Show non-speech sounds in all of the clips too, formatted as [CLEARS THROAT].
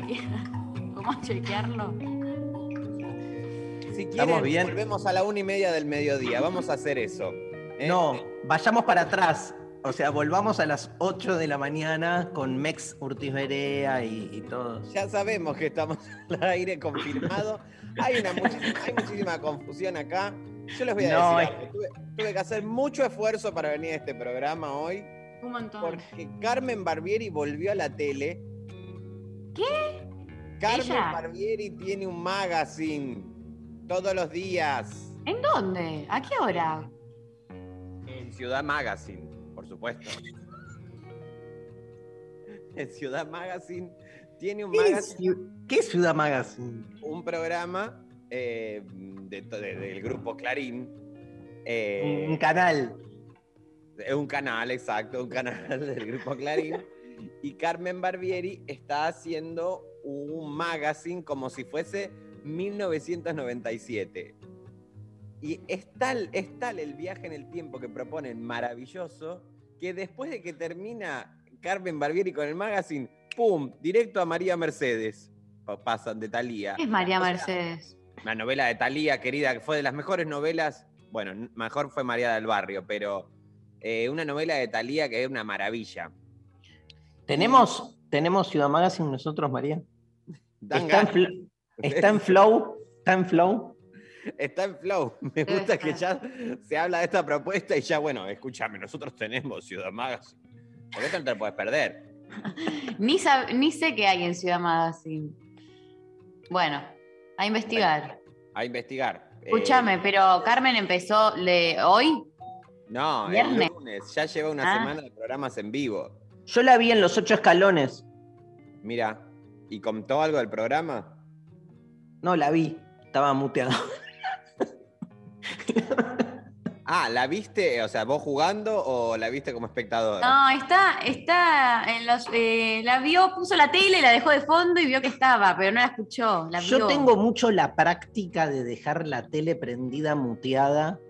chequear? ¿Podemos [LAUGHS] chequearlo? si ¿Estamos quieren, bien? volvemos a la una y media del mediodía. Vamos a hacer eso. ¿eh? No, vayamos para atrás. O sea, volvamos a las 8 de la mañana con Mex Urtiz Berea y, y todos. Ya sabemos que estamos [LAUGHS] al aire confirmado. Hay, una muchísima, hay muchísima confusión acá. Yo les voy a No, decir, algo. tuve, tuve que hacer mucho esfuerzo para venir a este programa hoy, Un montón. porque Carmen Barbieri volvió a la tele. ¿Qué? Carmen ¿Ella? Barbieri tiene un magazine todos los días ¿En dónde? ¿A qué hora? en Ciudad Magazine, por supuesto. [LAUGHS] En Ciudad Magazine tiene un ¿Qué es, magazine. Qué es Ciudad Magazine? un programa eh, de to- de- del grupo Clarín. eh, Un canal. es un canal, exacto, un canal [LAUGHS] del grupo Clarín. Y Carmen Barbieri está haciendo un magazine como si fuese 1997. Y es tal, es tal el viaje en el tiempo que proponen maravilloso que después de que termina Carmen Barbieri con el magazine, ¡pum! Directo a María Mercedes. Pa- Pasan de Talía. ¿Qué es María O sea, Mercedes? La novela de Talía, querida, que fue de las mejores novelas. Bueno, mejor fue María del Barrio, pero eh, una novela de Talía que es una maravilla. ¿Tenemos, ¿Tenemos Ciudad Magazine nosotros, María? Está en, está flow. Está en flow. Está en flow. Me gusta que ya se habla de esta propuesta y ya, bueno, escúchame, nosotros tenemos Ciudad Magazine. Esto no te lo puedes perder. [LAUGHS] Ni, sab- ni sé qué hay en Ciudad Magazine. Bueno, a investigar. A investigar. Eh, Escúchame, pero Carmen empezó le- hoy. no, el viernes. lunes. Ya lleva una Ah. semana de programas en vivo. Yo la vi en los ocho escalones. Mira, ¿y contó algo del programa? No, la vi. Estaba muteado. Ah, ¿la viste? O sea, vos jugando o la viste como espectador? No, está, está en los. eh, la vio, puso la tele, la dejó de fondo y vio que estaba, pero no la escuchó. La Yo vio. tengo mucho la práctica de dejar la tele prendida, muteada,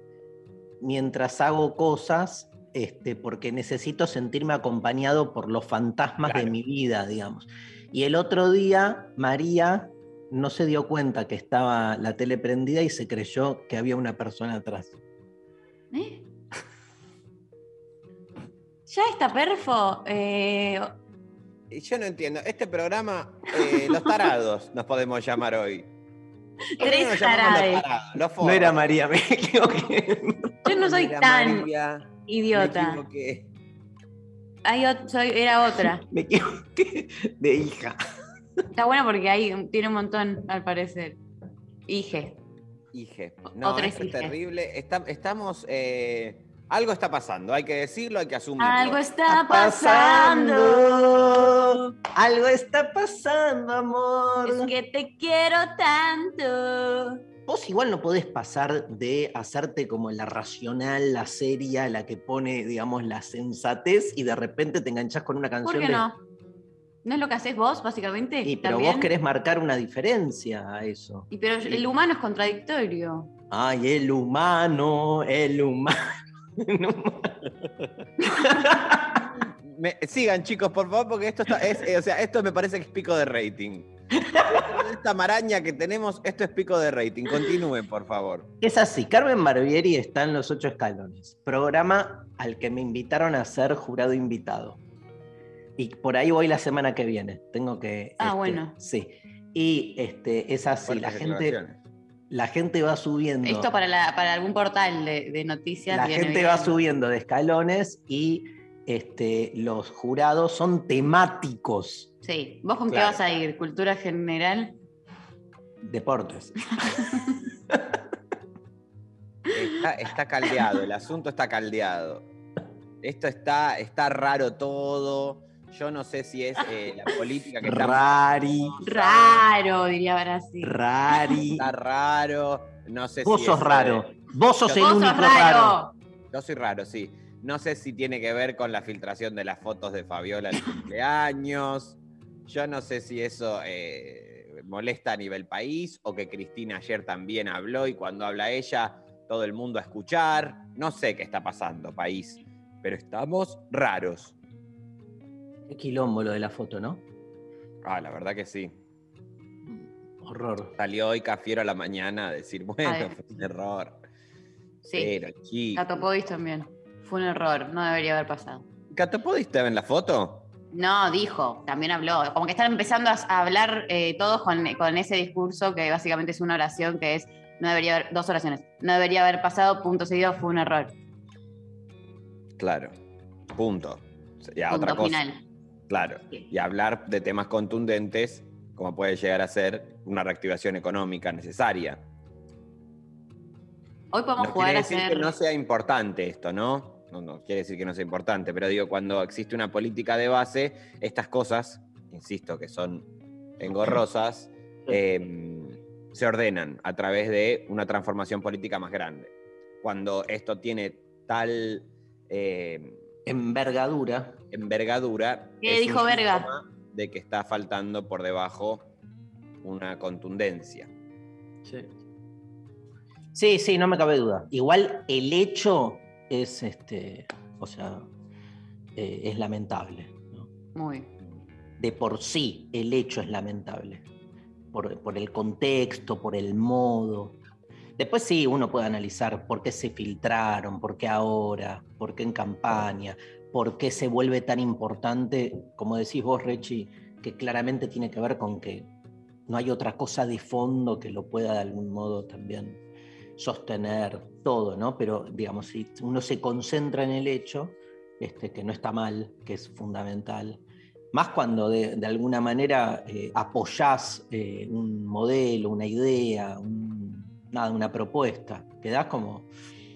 mientras hago cosas, este, porque necesito sentirme acompañado por los fantasmas de mi vida, digamos. Y el otro día, María no se dio cuenta que estaba la tele prendida y se creyó que había una persona atrás. ¿Eh? Ya está perfo. eh, Y Yo no entiendo. Este programa, eh, los tarados [LAUGHS] nos podemos llamar hoy. ¿Por qué Tres tarados? Los No era María, me equivoqué. yo no soy Era tan María, me idiota. equivoqué. Hay ot- soy, era otra. [LAUGHS] Me equivoqué de hija. Está bueno porque ahí tiene un montón, al parecer. Ige. Ije. No, Otra es terrible. Está- estamos. eh, algo está pasando, hay que decirlo, hay que asumirlo. Algo está pasando. Algo está pasando, amor. Es que te quiero tanto. Vos igual no podés pasar de hacerte como la racional, la seria, la que pone, digamos, la sensatez y de repente te enganchás con una canción ¿Por qué de- no? ¿No es lo que haces vos, básicamente? Sí, pero ¿También? vos querés marcar una diferencia a eso. Y pero el humano es contradictorio. Ay, el humano, el humano. [LAUGHS] el humano. [LAUGHS] Me- sigan, chicos, por favor, porque esto está. es- eh, o sea, esto me parece que es pico de rating. Esta maraña que tenemos, esto es pico de rating. Continúen, por favor. Es así, Carmen Barbieri está en Los Ocho Escalones, programa al que me invitaron a ser jurado invitado. Y por ahí voy la semana que viene. Tengo que. Ah, este, bueno. Sí. Y este, es así, la gente. La gente va subiendo. Esto para, la- para algún portal de, de noticias. la gente va subiendo de escalones y este, los jurados son temáticos. Sí. ¿Vos con qué vas a ir? ¿Cultura general? Deportes. [LAUGHS] Está, está caldeado, el asunto está caldeado. Esto está, está raro todo. Yo no sé si es eh, la política que está, Rari, Raro, diría Brasil. rari. está raro. No sé Vos si sos es, raro. eh, Vos sos el Vos único sos raro. raro. Yo soy raro, sí. No sé si tiene que ver con la filtración de las fotos de Fabiola en cumpleaños. Yo no sé si eso eh, molesta a nivel país o que Cristina ayer también habló y cuando habla ella, todo el mundo a escuchar. No sé qué está pasando, país. Pero estamos raros. Qué quilombo lo de la foto, ¿no? Ah, la verdad que sí. Horror. Salió hoy Cafiero a la mañana a decir, bueno, Ay. fue un error. Sí. Pero, chico. Catopodis también. Fue un error, no debería haber pasado. ¿Cato, ¿pudiste ver en la foto? No, dijo, también habló. Como que están empezando a, hablar eh, todos con, con ese discurso que básicamente es una oración que es, no debería haber, dos oraciones, no debería haber pasado, punto seguido, fue un error. Claro. Punto. Ya, punto otra cosa. final. Claro. Sí. Y hablar de temas contundentes, como puede llegar a ser una reactivación económica necesaria. Hoy podemos jugar a decir hacer... que no sea importante esto, ¿no? ¿No? No quiere decir que no sea importante, pero digo, cuando existe una política de base, estas cosas, insisto, que son engorrosas, eh, se ordenan a través de una transformación política más grande. Cuando esto tiene tal eh, Envergadura. envergadura. ¿Qué es dijo un Verga? De que está faltando por debajo una contundencia. Sí. Sí, sí, no me cabe duda. Igual el hecho es este, o sea, eh, es lamentable. ¿no? Muy. De por sí el hecho es lamentable. Por, por el contexto, por el modo. Después sí, uno puede analizar por qué se filtraron, por qué ahora, por qué en campaña, por qué se vuelve tan importante, como decís vos, Rechi, que claramente tiene que ver con que no hay otra cosa de fondo que lo pueda de algún modo también sostener todo, ¿no? Pero digamos, si uno se concentra en el hecho, este, que no está mal, que es fundamental, más cuando de, de alguna manera eh, apoyás eh, un modelo, una idea, un- nada, una propuesta, quedás como...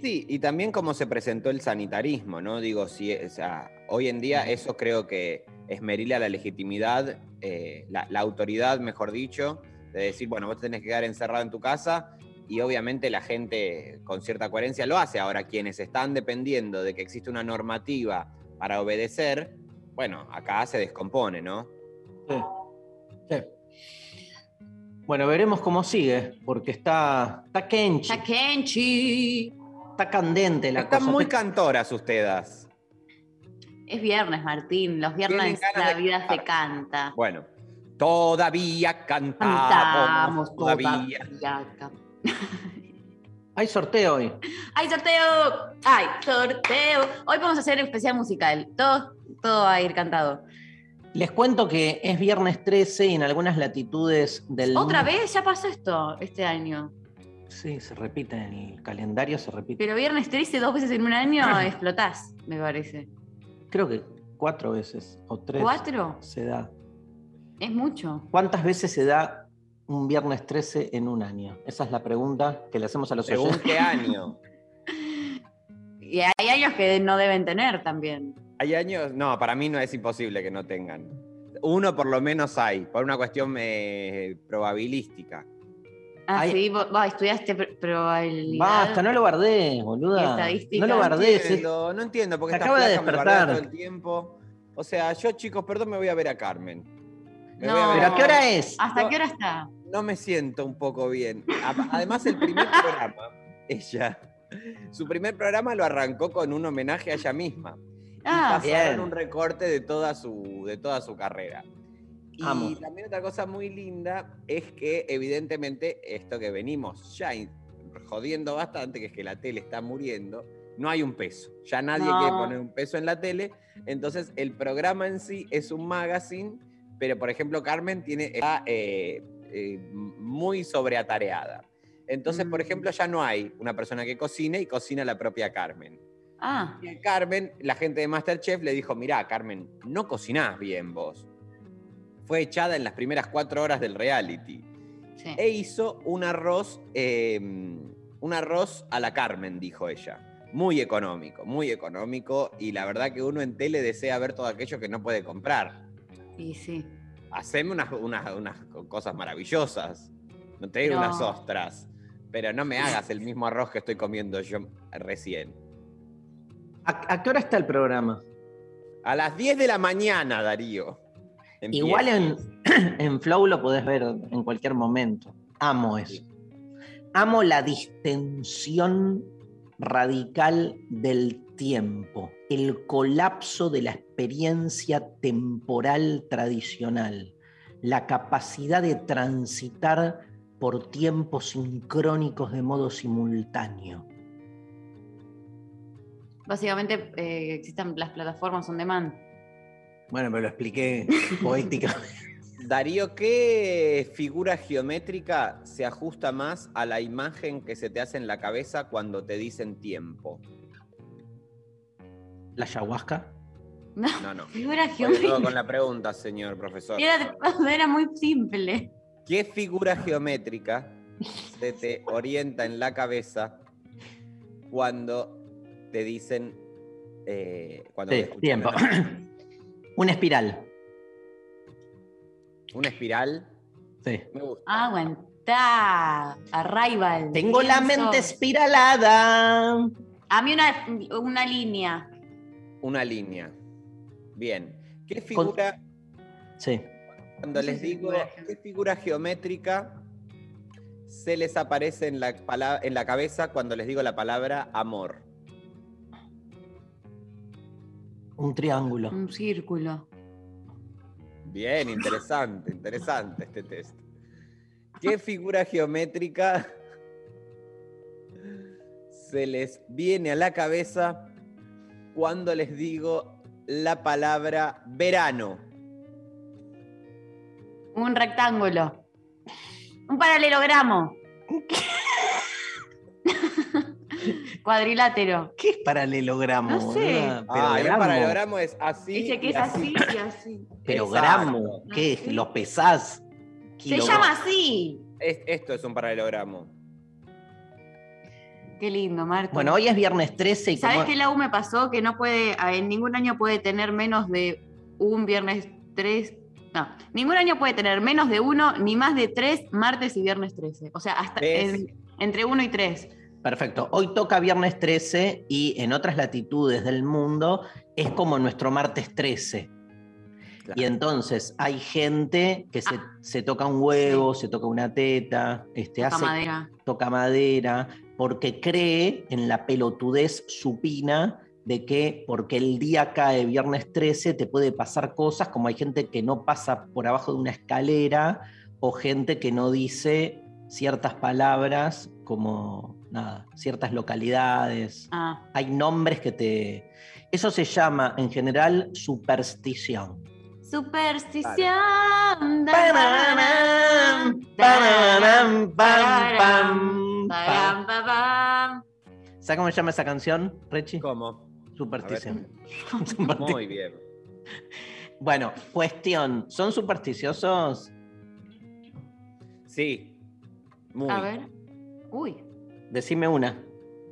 Sí, y también cómo se presentó el sanitarismo, ¿no? Digo, si, o sea, hoy en día eso creo que esmerila la legitimidad, eh, la, la autoridad, mejor dicho, de decir, bueno, vos te tenés que quedar encerrado en tu casa y obviamente la gente con cierta coherencia lo hace. Ahora, quienes están dependiendo de que existe una normativa para obedecer, bueno, acá se descompone, ¿no? Bueno, veremos cómo sigue, porque está, está Kenchi, Ya Kenchi. está candente la Están cosa. muy cantoras ustedes. Es viernes, Martín. Los viernes la vida se canta. Bueno, todavía cantamos, Cantamos todavía. todavía. Hay sorteo hoy. ¡Hay sorteo! ¡Hay sorteo! Hoy vamos a hacer especial musical. Todo, todo va a ir cantado. Les cuento que es viernes 13 y en algunas latitudes del... ¿Otra vez? Ya pasó esto este año. Sí, se repite en el calendario, se repite. Pero viernes 13 dos veces en un año explotás, me parece. Creo que cuatro veces o tres ¿Cuatro? se da. Es mucho. ¿Cuántas veces se da un viernes 13 en un año? Esa es la pregunta que le hacemos a los ¿Según oyentes. qué año? [LAUGHS] Y hay años que no deben tener también. ¿Hay años? No, para mí no es imposible que no tengan. Uno por lo menos hay, por una cuestión eh, probabilística. Ah, Hay- sí, vos, vos estudiaste pr- probabilidad. Basta, no lo Y boluda. estadística. No lo No bardees. es- entiendo, no entiendo, porque acaba de me despertar. todo el tiempo. O sea, yo, chicos, perdón, me voy a ver a Carmen. Me No. voy a ver ¿Pero a a qué hora es? ¿Hasta No. qué hora está? No me siento un poco bien. Además, el primer [LAUGHS] programa, ella, su primer programa lo arrancó con un homenaje a ella misma. Y Ah, pasaron bien. un recorte de toda su, de toda su carrera. Y Amo. también otra cosa muy linda es que evidentemente esto que venimos ya jodiendo bastante, que es que la tele está muriendo, no hay un peso. Ya nadie No. quiere poner un peso en la tele. Entonces el programa en sí es un magazine, pero por ejemplo Carmen tiene, eh, eh, muy sobreatareada. Entonces, por Mm. ejemplo, ya no hay una persona que cocine y cocina la propia Carmen. Ah, Y a Carmen, la gente de Masterchef le dijo, mirá, Carmen, no cocinás bien vos. Fue echada en las primeras cuatro horas del reality. sí. E hizo un arroz, eh, un arroz a la Carmen, dijo ella. Muy económico, muy económico. Y la verdad que uno en tele desea ver todo aquello que no puede comprar. Y sí. Haceme unas, unas, unas cosas maravillosas. No te digo No. unas ostras. Pero no me hagas el mismo arroz que estoy comiendo yo recién. ¿A, a qué hora está el programa? A las 10 de la mañana, Darío. Empieza. Igual en, [CLEARS THROAT] en Flow lo podés ver en cualquier momento. Amo eso. Amo la distensión radical del tiempo, el colapso de la experiencia temporal tradicional, la capacidad de transitar por tiempos sincrónicos de modo simultáneo. Básicamente eh, existen las plataformas on demand. Bueno, me lo expliqué [LAUGHS] poéticamente. Darío, ¿qué figura geométrica se ajusta más a la imagen que se te hace en la cabeza cuando te dicen tiempo? La ayahuasca. No, No, no. [LAUGHS] figura geométrica. con la pregunta, señor profesor. Era, [LAUGHS] era muy simple. ¿Qué figura geométrica se te orienta en la cabeza cuando te dicen... eh, cuando Sí, tiempo. [CLEARS THROAT] Una espiral. ¿Una espiral? Sí. Me gusta. Aguantá. Arrival. Tengo la mente espiralada. A mí una, una línea. Una línea. Bien. ¿Qué figura... Sí. Cuando les digo qué figura geométrica se les aparece en la, pala- en la cabeza cuando les digo la palabra amor. Un triángulo. Un círculo. Bien, interesante, interesante este test. ¿Qué figura geométrica se les viene a la cabeza cuando les digo la palabra verano? Un rectángulo. Un paralelogramo. [LAUGHS] Cuadrilátero. ¿Qué es paralelogramo? No sé. boluda? Ah, el gramo. paralelogramo es así. Dice que y es así y así. [LAUGHS] Pero gramo, ¿qué es? ¿Lo pesás? Se llama así. Es- esto es un paralelogramo. Qué lindo, Marco. Bueno, hoy es viernes 13 y ¿Sabes como... qué la U me pasó? Que no puede, en ningún año puede tener menos de un viernes 3. No, ningún año puede tener menos de uno ni más de tres martes y viernes 13. O sea, hasta entre uno y tres. Perfecto. Hoy toca viernes 13 y en otras latitudes del mundo es como nuestro martes 13. Claro. Y entonces hay gente que se, Ah. se toca un huevo, se toca una teta, este, Toca hace, madera. toca madera, porque cree en la pelotudez supina de que porque el día cae viernes 13 te puede pasar cosas, como hay gente que no pasa por abajo de una escalera o gente que no dice ciertas palabras como nada, ciertas localidades. Ah, Hay nombres que te... Eso se llama en general superstición. Superstición. ¿Sabes cómo se llama esa canción, Rechi? ¿Cómo? Superstición. Muy bien. Bueno, cuestión, ¿son supersticiosos? Sí. Muy. A ver. Uy. Decime una.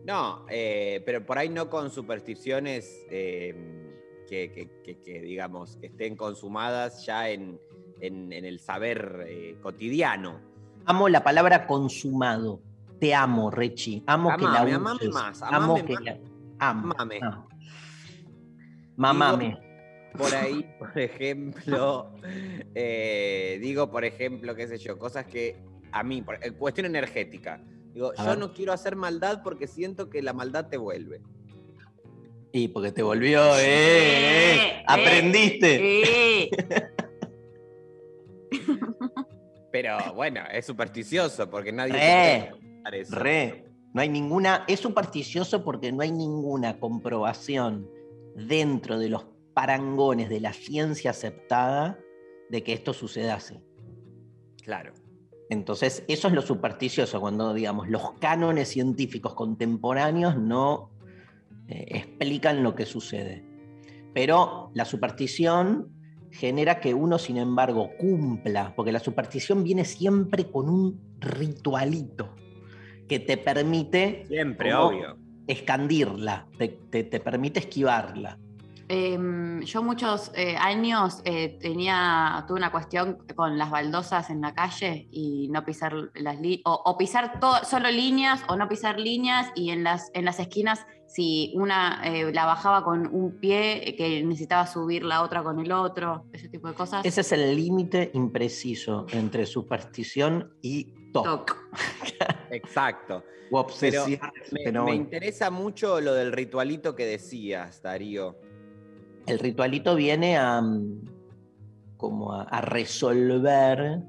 No, eh, pero por ahí no con supersticiones eh, que, que- que- que, digamos, que estén consumadas ya en, en- en el saber eh, cotidiano. Amo la palabra consumado. Te amo, Rechi. Amo que Amame, la amame uses. más, Amo amame que más. la... Amo. Amame. Ah. Mamame. Por ahí, por ejemplo, [LAUGHS] eh, digo, por ejemplo, qué sé yo, cosas que a mí, por- cuestión energética. Digo, A yo ver. no quiero hacer maldad porque siento que la maldad te vuelve. Y porque te volvió, ¿eh? eh. Eh, Aprendiste. Eh. [LAUGHS] Pero bueno, es supersticioso porque nadie Re. puede contar eso. Re. No hay ninguna. Es supersticioso porque no hay ninguna comprobación dentro de los parangones de la ciencia aceptada de que esto sucedase. Claro. Entonces, eso es lo supersticioso, cuando, digamos, los cánones científicos contemporáneos no eh, explican lo que sucede. Pero la superstición genera que uno, sin embargo, cumpla, porque la superstición viene siempre con un ritualito que te permite Siempre, obvio. escandirla, te, te- te permite esquivarla. Em, yo muchos eh, años eh, tenía, tuve una cuestión con las baldosas en la calle y no pisar las líneas, o, o pisar to- solo líneas o no pisar líneas y en las, en las esquinas si una eh, la bajaba con un pie que necesitaba subir la otra con el otro, ese tipo de cosas. Ese es el límite impreciso entre superstición y TOC. Toc. [LAUGHS] Exacto. O obsesión. Me, pero me bueno. interesa mucho lo del ritualito que decías, Darío. El ritualito viene a mm, como a, resolver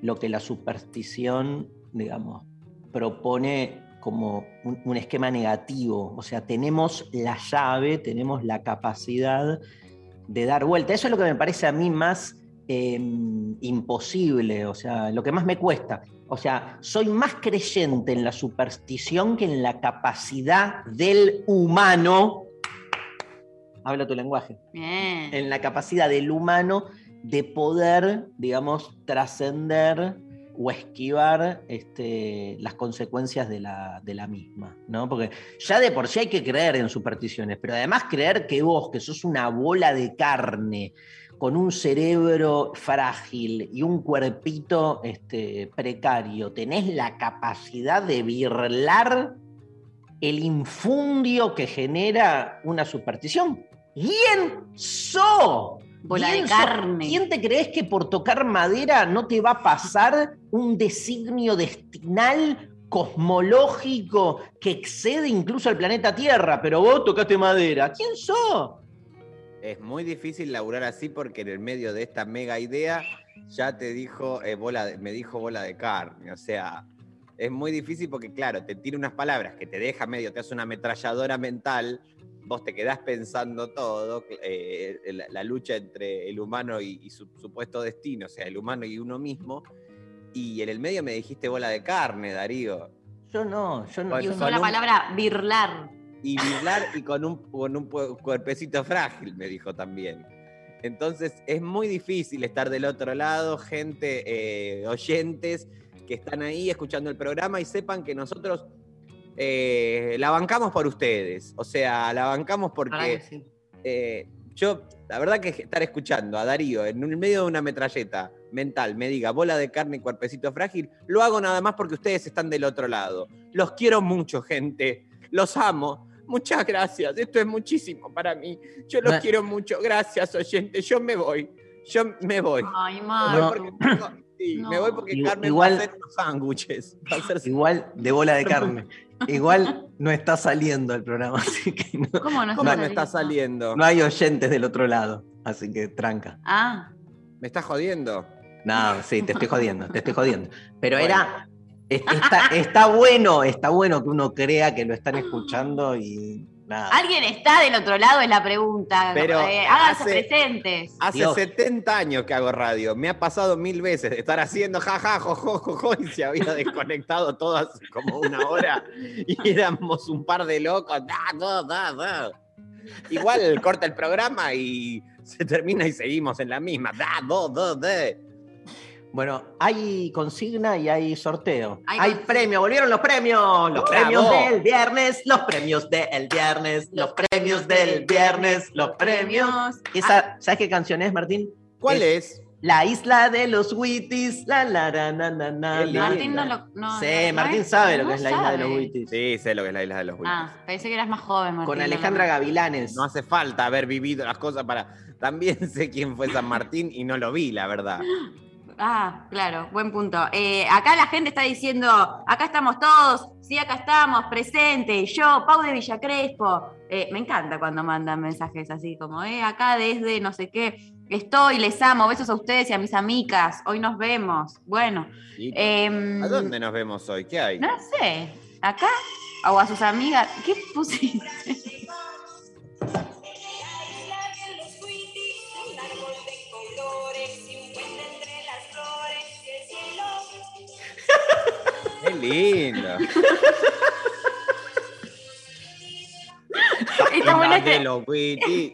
lo que la superstición, digamos, propone como un, esquema negativo. O sea, tenemos la llave, tenemos la capacidad de dar vuelta. Eso es lo que me parece a mí más eh, imposible, o sea, lo que más me cuesta. O sea, soy más creyente en la superstición que en la capacidad del humano. Habla tu lenguaje Bien. en la capacidad del humano de poder, digamos, trascender o esquivar este, las consecuencias de la, de la misma, ¿no? Porque ya de por sí hay que creer en supersticiones, pero además creer que vos, que sos una bola de carne, con un cerebro frágil y un cuerpito este, precario, tenés la capacidad de birlar el infundio que genera una superstición. ¿Quién sos? Bola de carne. ¿Quién te crees que por tocar madera no te va a pasar un designio destinal cosmológico que excede incluso al planeta Tierra? Pero vos tocaste madera. ¿Quién sos? Es muy difícil laburar así porque en el medio de esta mega idea ya te dijo eh, bola de- me dijo bola de carne. O sea, es muy difícil porque, claro, te tira unas palabras que te deja medio, te hace una ametralladora mental, vos te quedás pensando todo, eh, la, la lucha entre el humano y, y su supuesto destino, o sea, el humano y uno mismo. Y en el medio me dijiste bola de carne, Darío. Yo no, yo no. Y usó la palabra birlar. y vibrar y con un, con un cuerpecito frágil, me dijo también. Entonces es muy difícil estar del otro lado, gente, eh, oyentes que están ahí escuchando el programa y sepan que nosotros eh, la bancamos por ustedes. O sea, la bancamos porque sí. eh, yo, la verdad que estar escuchando a Darío en el medio de una metralleta mental me diga bola de carne y cuerpecito frágil, lo hago nada más porque ustedes están del otro lado. Los quiero mucho, gente. Los amo. Muchas gracias. Esto es muchísimo para mí. Yo los quiero mucho. Gracias, oyente. Yo me voy. Yo me voy. Ay, Me Mar. voy No. porque, tengo- sí, No. me voy porque Igual- Carmen va a hacer unos sándwiches. Igual de bola de [LAUGHS] carne. Igual no está saliendo el programa, [LAUGHS] así que no, ¿Cómo no, ¿Cómo está no está saliendo? no hay oyentes del otro lado. Así que tranca. Ah, ¿Me estás jodiendo? No, sí, te estoy jodiendo, te estoy jodiendo. Pero Bueno. era. es- Está, está bueno, está bueno que uno crea que lo están escuchando y nada. alguien está del otro lado es la pregunta. Pero Eh, háganse hace- presentes. Hace Dios. 70 años que hago radio. Me ha pasado mil veces de estar haciendo jaja, jojo, jojo, y se había [LAUGHS] desconectado todo hace como una hora. Y éramos un par de locos. Da, da, da, da. Igual corta el programa y se termina y seguimos en la misma. Da, do, do, de. Bueno, hay consigna y hay sorteo. Hay Hay, premio, volvieron los premios. Los premios del viernes, los premios del viernes, los premios del viernes, los premios. Esa, ¿Sabes qué canción es, Martín? ¿Cuál es? La isla de los Witties. La, la, la, na, na, na, Qué la, lindo. Martín no la. lo. No, sí, Martín sabe lo que es la isla de los. Witties. Sí, sé lo que es la isla de los Willis. Ah, pensé que eras más joven, Martín. Con Alejandra no. Gavilanes. No hace falta haber vivido las cosas para. También [LAUGHS] sé quién fue San Martín y no lo vi, la verdad. [LAUGHS] Ah, claro, buen punto. Eh, acá la gente está diciendo, acá estamos todos, sí, acá estamos, presente, yo, Pau de Villa Crespo. Eh, me encanta cuando mandan mensajes así como, eh, acá desde no sé qué, estoy, les amo, besos a ustedes y a mis amigas, hoy nos vemos. Bueno, ¿Y em, ¿A dónde nos vemos hoy? ¿Qué hay? No sé, acá o a sus amigas, ¿qué pusiste? Lindo. [LAUGHS] Está bueno este,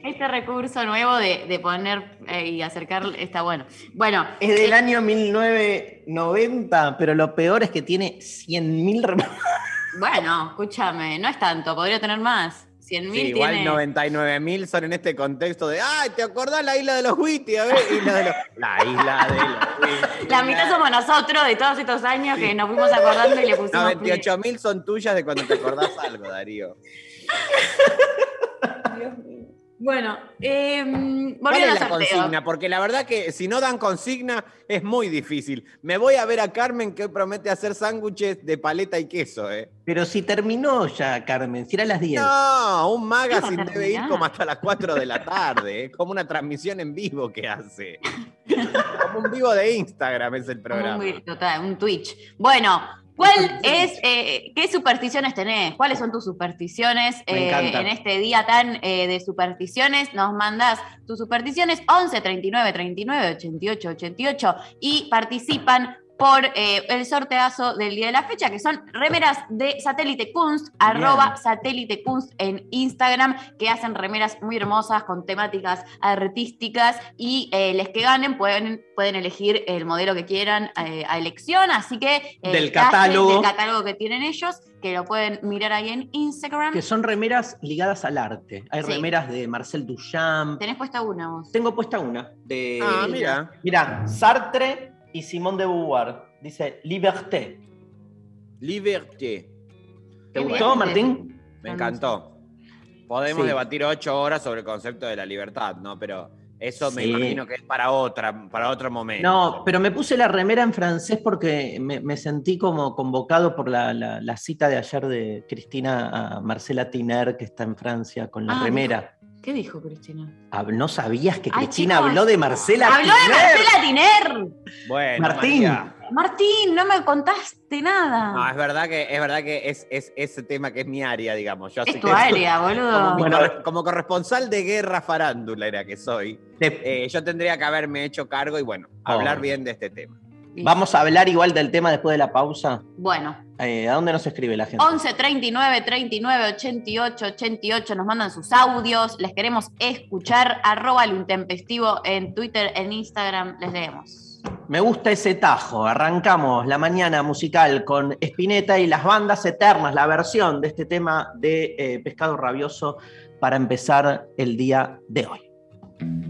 [LAUGHS] este recurso nuevo de, de poner eh, y acercar, está bueno. Bueno, Es del año 1990, pero lo peor es que tiene 100.000 rep- [LAUGHS] bueno, escúchame, no es tanto, podría tener más. 100 Sí, igual tiene. 99 mil son en este contexto de ¡Ay, ¿te acordás la isla de los Witty? A ver, isla de los... La isla de los Witty. La mitad somos nosotros de todos estos años que nos fuimos acordando y le pusimos. 98 mil son tuyas de cuando te acordás algo, Darío. Bueno, eh, ¿Cuál es la sorteo. consigna? Porque la verdad que si no dan consigna es muy difícil. Me voy a ver a Carmen que hoy promete hacer sándwiches de paleta y queso, ¿eh? Pero si terminó ya, Carmen, si era las 10. No, un magazine debe ir como hasta las 4 de la tarde, es como una transmisión en vivo que hace. Como un vivo de Instagram es el programa. Un, total, un Twitch. Bueno, ¿cuál es, eh, qué supersticiones tenés? ¿Cuáles son tus supersticiones eh, en este día tan eh, de supersticiones? Nos mandás tus supersticiones 11 39 39 88 88 y participan por eh, el sorteazo del día de la fecha, que son remeras de Satélite Kunst, arroba Satélite Kunst en Instagram, que hacen remeras muy hermosas con temáticas artísticas y eh, les que ganen pueden, pueden elegir el modelo que quieran eh, a elección, así que eh, Del catálogo. del catálogo que tienen ellos, que lo pueden mirar ahí en Instagram. Que son remeras ligadas al arte. Hay Sí. remeras de Marcel Duchamp. Tenés puesta una vos. Tengo puesta una. De, Ah, mira. Mira, Sartre y Simone de Beauvoir. Dice Liberté. Liberté. ¿Te gustó. Martín? Me encantó. Podemos Sí. debatir ocho horas sobre el concepto de la libertad, ¿no? Pero eso me Sí. imagino que es para otra, para otro momento. No, pero me puse la remera en francés porque me, me sentí como convocado por la, la- la cita de ayer de Cristina a Marcela Tiner, que está en Francia, con la Ah, remera. ¿Qué dijo Cristina? ¿No sabías que Ay, Cristina chicos. habló de Marcela ¡Habló de? Marcela Tiner! Bueno, Martín. María. Martín, no me contaste nada. No, es verdad que es verdad que es, es ese tema que es mi área, digamos. Yo es tu que área, Como, boludo. Bueno. como corresponsal de guerra farándula era que soy, eh, yo tendría que haberme hecho cargo y bueno, Oh. hablar bien de este tema. Vamos a hablar igual del tema después de la pausa. Bueno, Eh, ¿A dónde nos escribe la gente? 11 39 39 88 88 nos mandan sus audios, les queremos escuchar, arroba lo intempestivo en Twitter, en Instagram, les leemos. Me gusta ese tajo. Arrancamos la mañana musical con Spinetta y las bandas eternas, la versión de este tema de eh, Pescado Rabioso para empezar el día de hoy.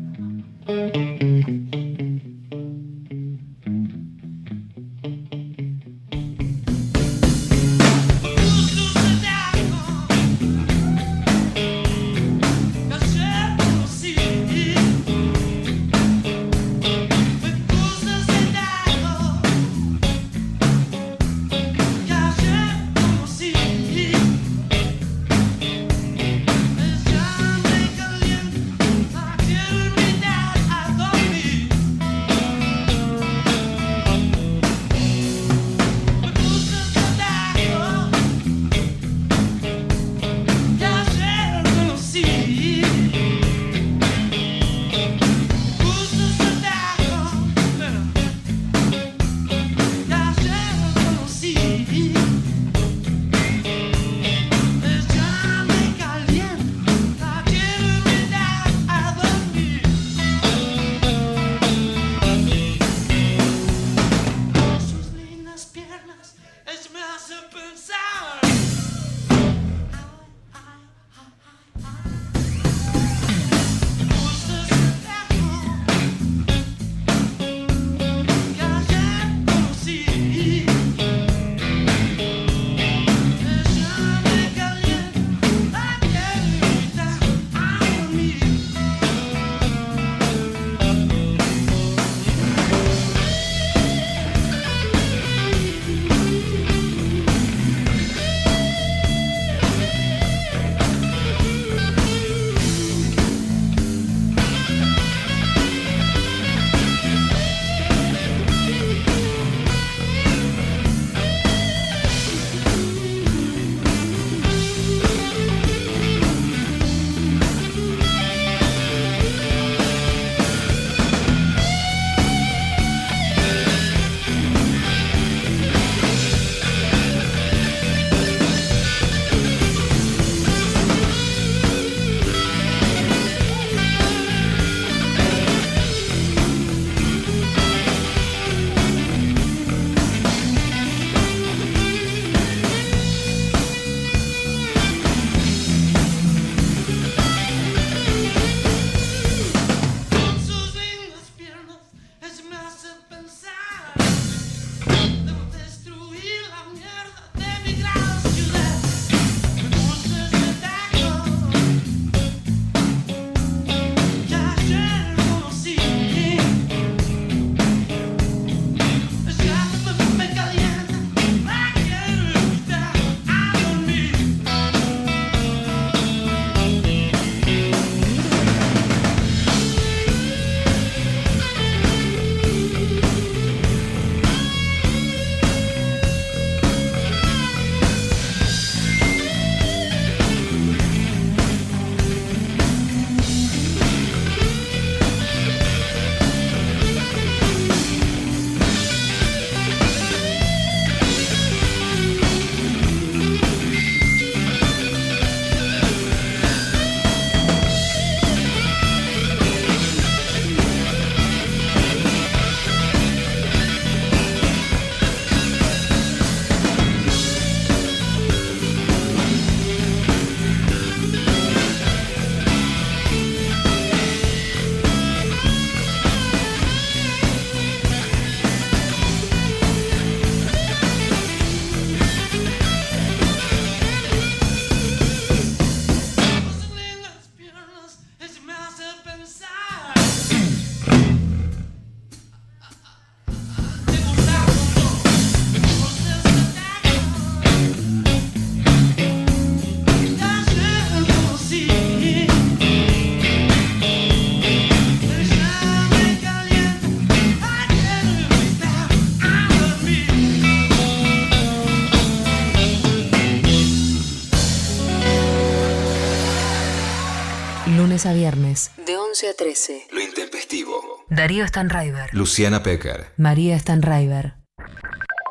A viernes, de 11 a 13. Lo intempestivo. Darío Stanraiver, Luciana Pecker. María Stanraiver.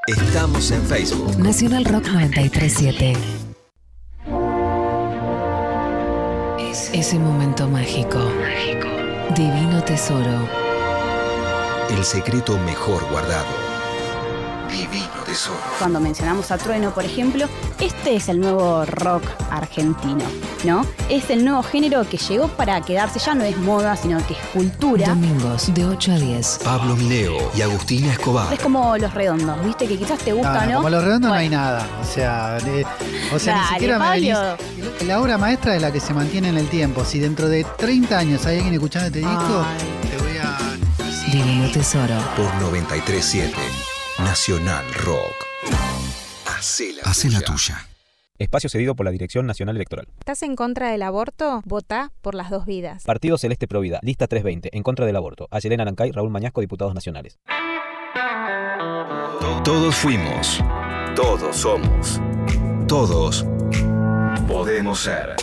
Estamos en Facebook. Nacional Rock 937. Es ese momento mágico. Divino tesoro. El secreto mejor guardado. Divino tesoro. Cuando mencionamos a Trueno, por ejemplo, este es el nuevo rock argentino, ¿no? Es el nuevo género que llegó para quedarse, ya no es moda, sino que es cultura. Domingos, de 8 a 10. Pablo Mineo y Agustina Escobar. Es como los redondos, ¿viste? Que quizás te gusta, no, ¿no? como los redondos no hay nada. O sea, de- o sea Dale, ni siquiera me Pablo. La obra maestra es la que se mantiene en el tiempo. Si dentro de 30 años hay alguien escuchando este disco, Ay. te voy a. Divino tesoro. Por 937. Nacional Rock. Hacé la, Hacé la tuya. Espacio cedido por la Dirección Nacional Electoral. ¿Estás en contra del aborto? Vota por las dos vidas. Partido Celeste Provida, lista 320, en contra del aborto. Ayelena Nancay, Raúl Mañasco, diputados nacionales. Todos fuimos. Todos somos. Todos podemos ser.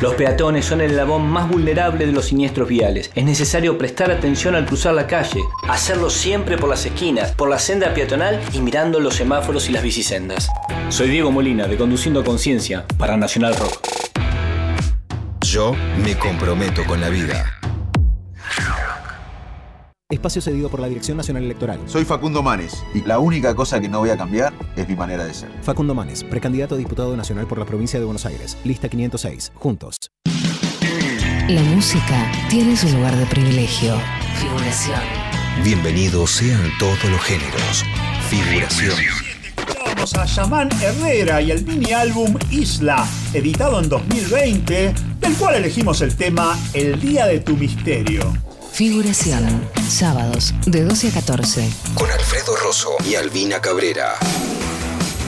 Los peatones son el eslabón más vulnerable de los siniestros viales. Es necesario prestar atención al cruzar la calle, hacerlo siempre por las esquinas, por la senda peatonal y mirando los semáforos y las bicisendas. Soy Diego Molina, de Conduciendo Conciencia, para Nacional Rock. Yo me comprometo con la vida. Espacio cedido por la Dirección Nacional Electoral. Soy Facundo Manes y la única cosa que no voy a cambiar es mi manera de ser. Facundo Manes, precandidato a diputado nacional por la provincia de Buenos Aires. Lista 506. Juntos. La música tiene su lugar de privilegio. Figuración. Bienvenidos sean todos los géneros. Figuración. Vamos a Yaman Herrera y el mini álbum Isla, editado en 2020, del cual elegimos el tema El Día de tu Misterio. Figuración. Sábados, de 12 a 14. Con Alfredo Rosso y Albina Cabrera.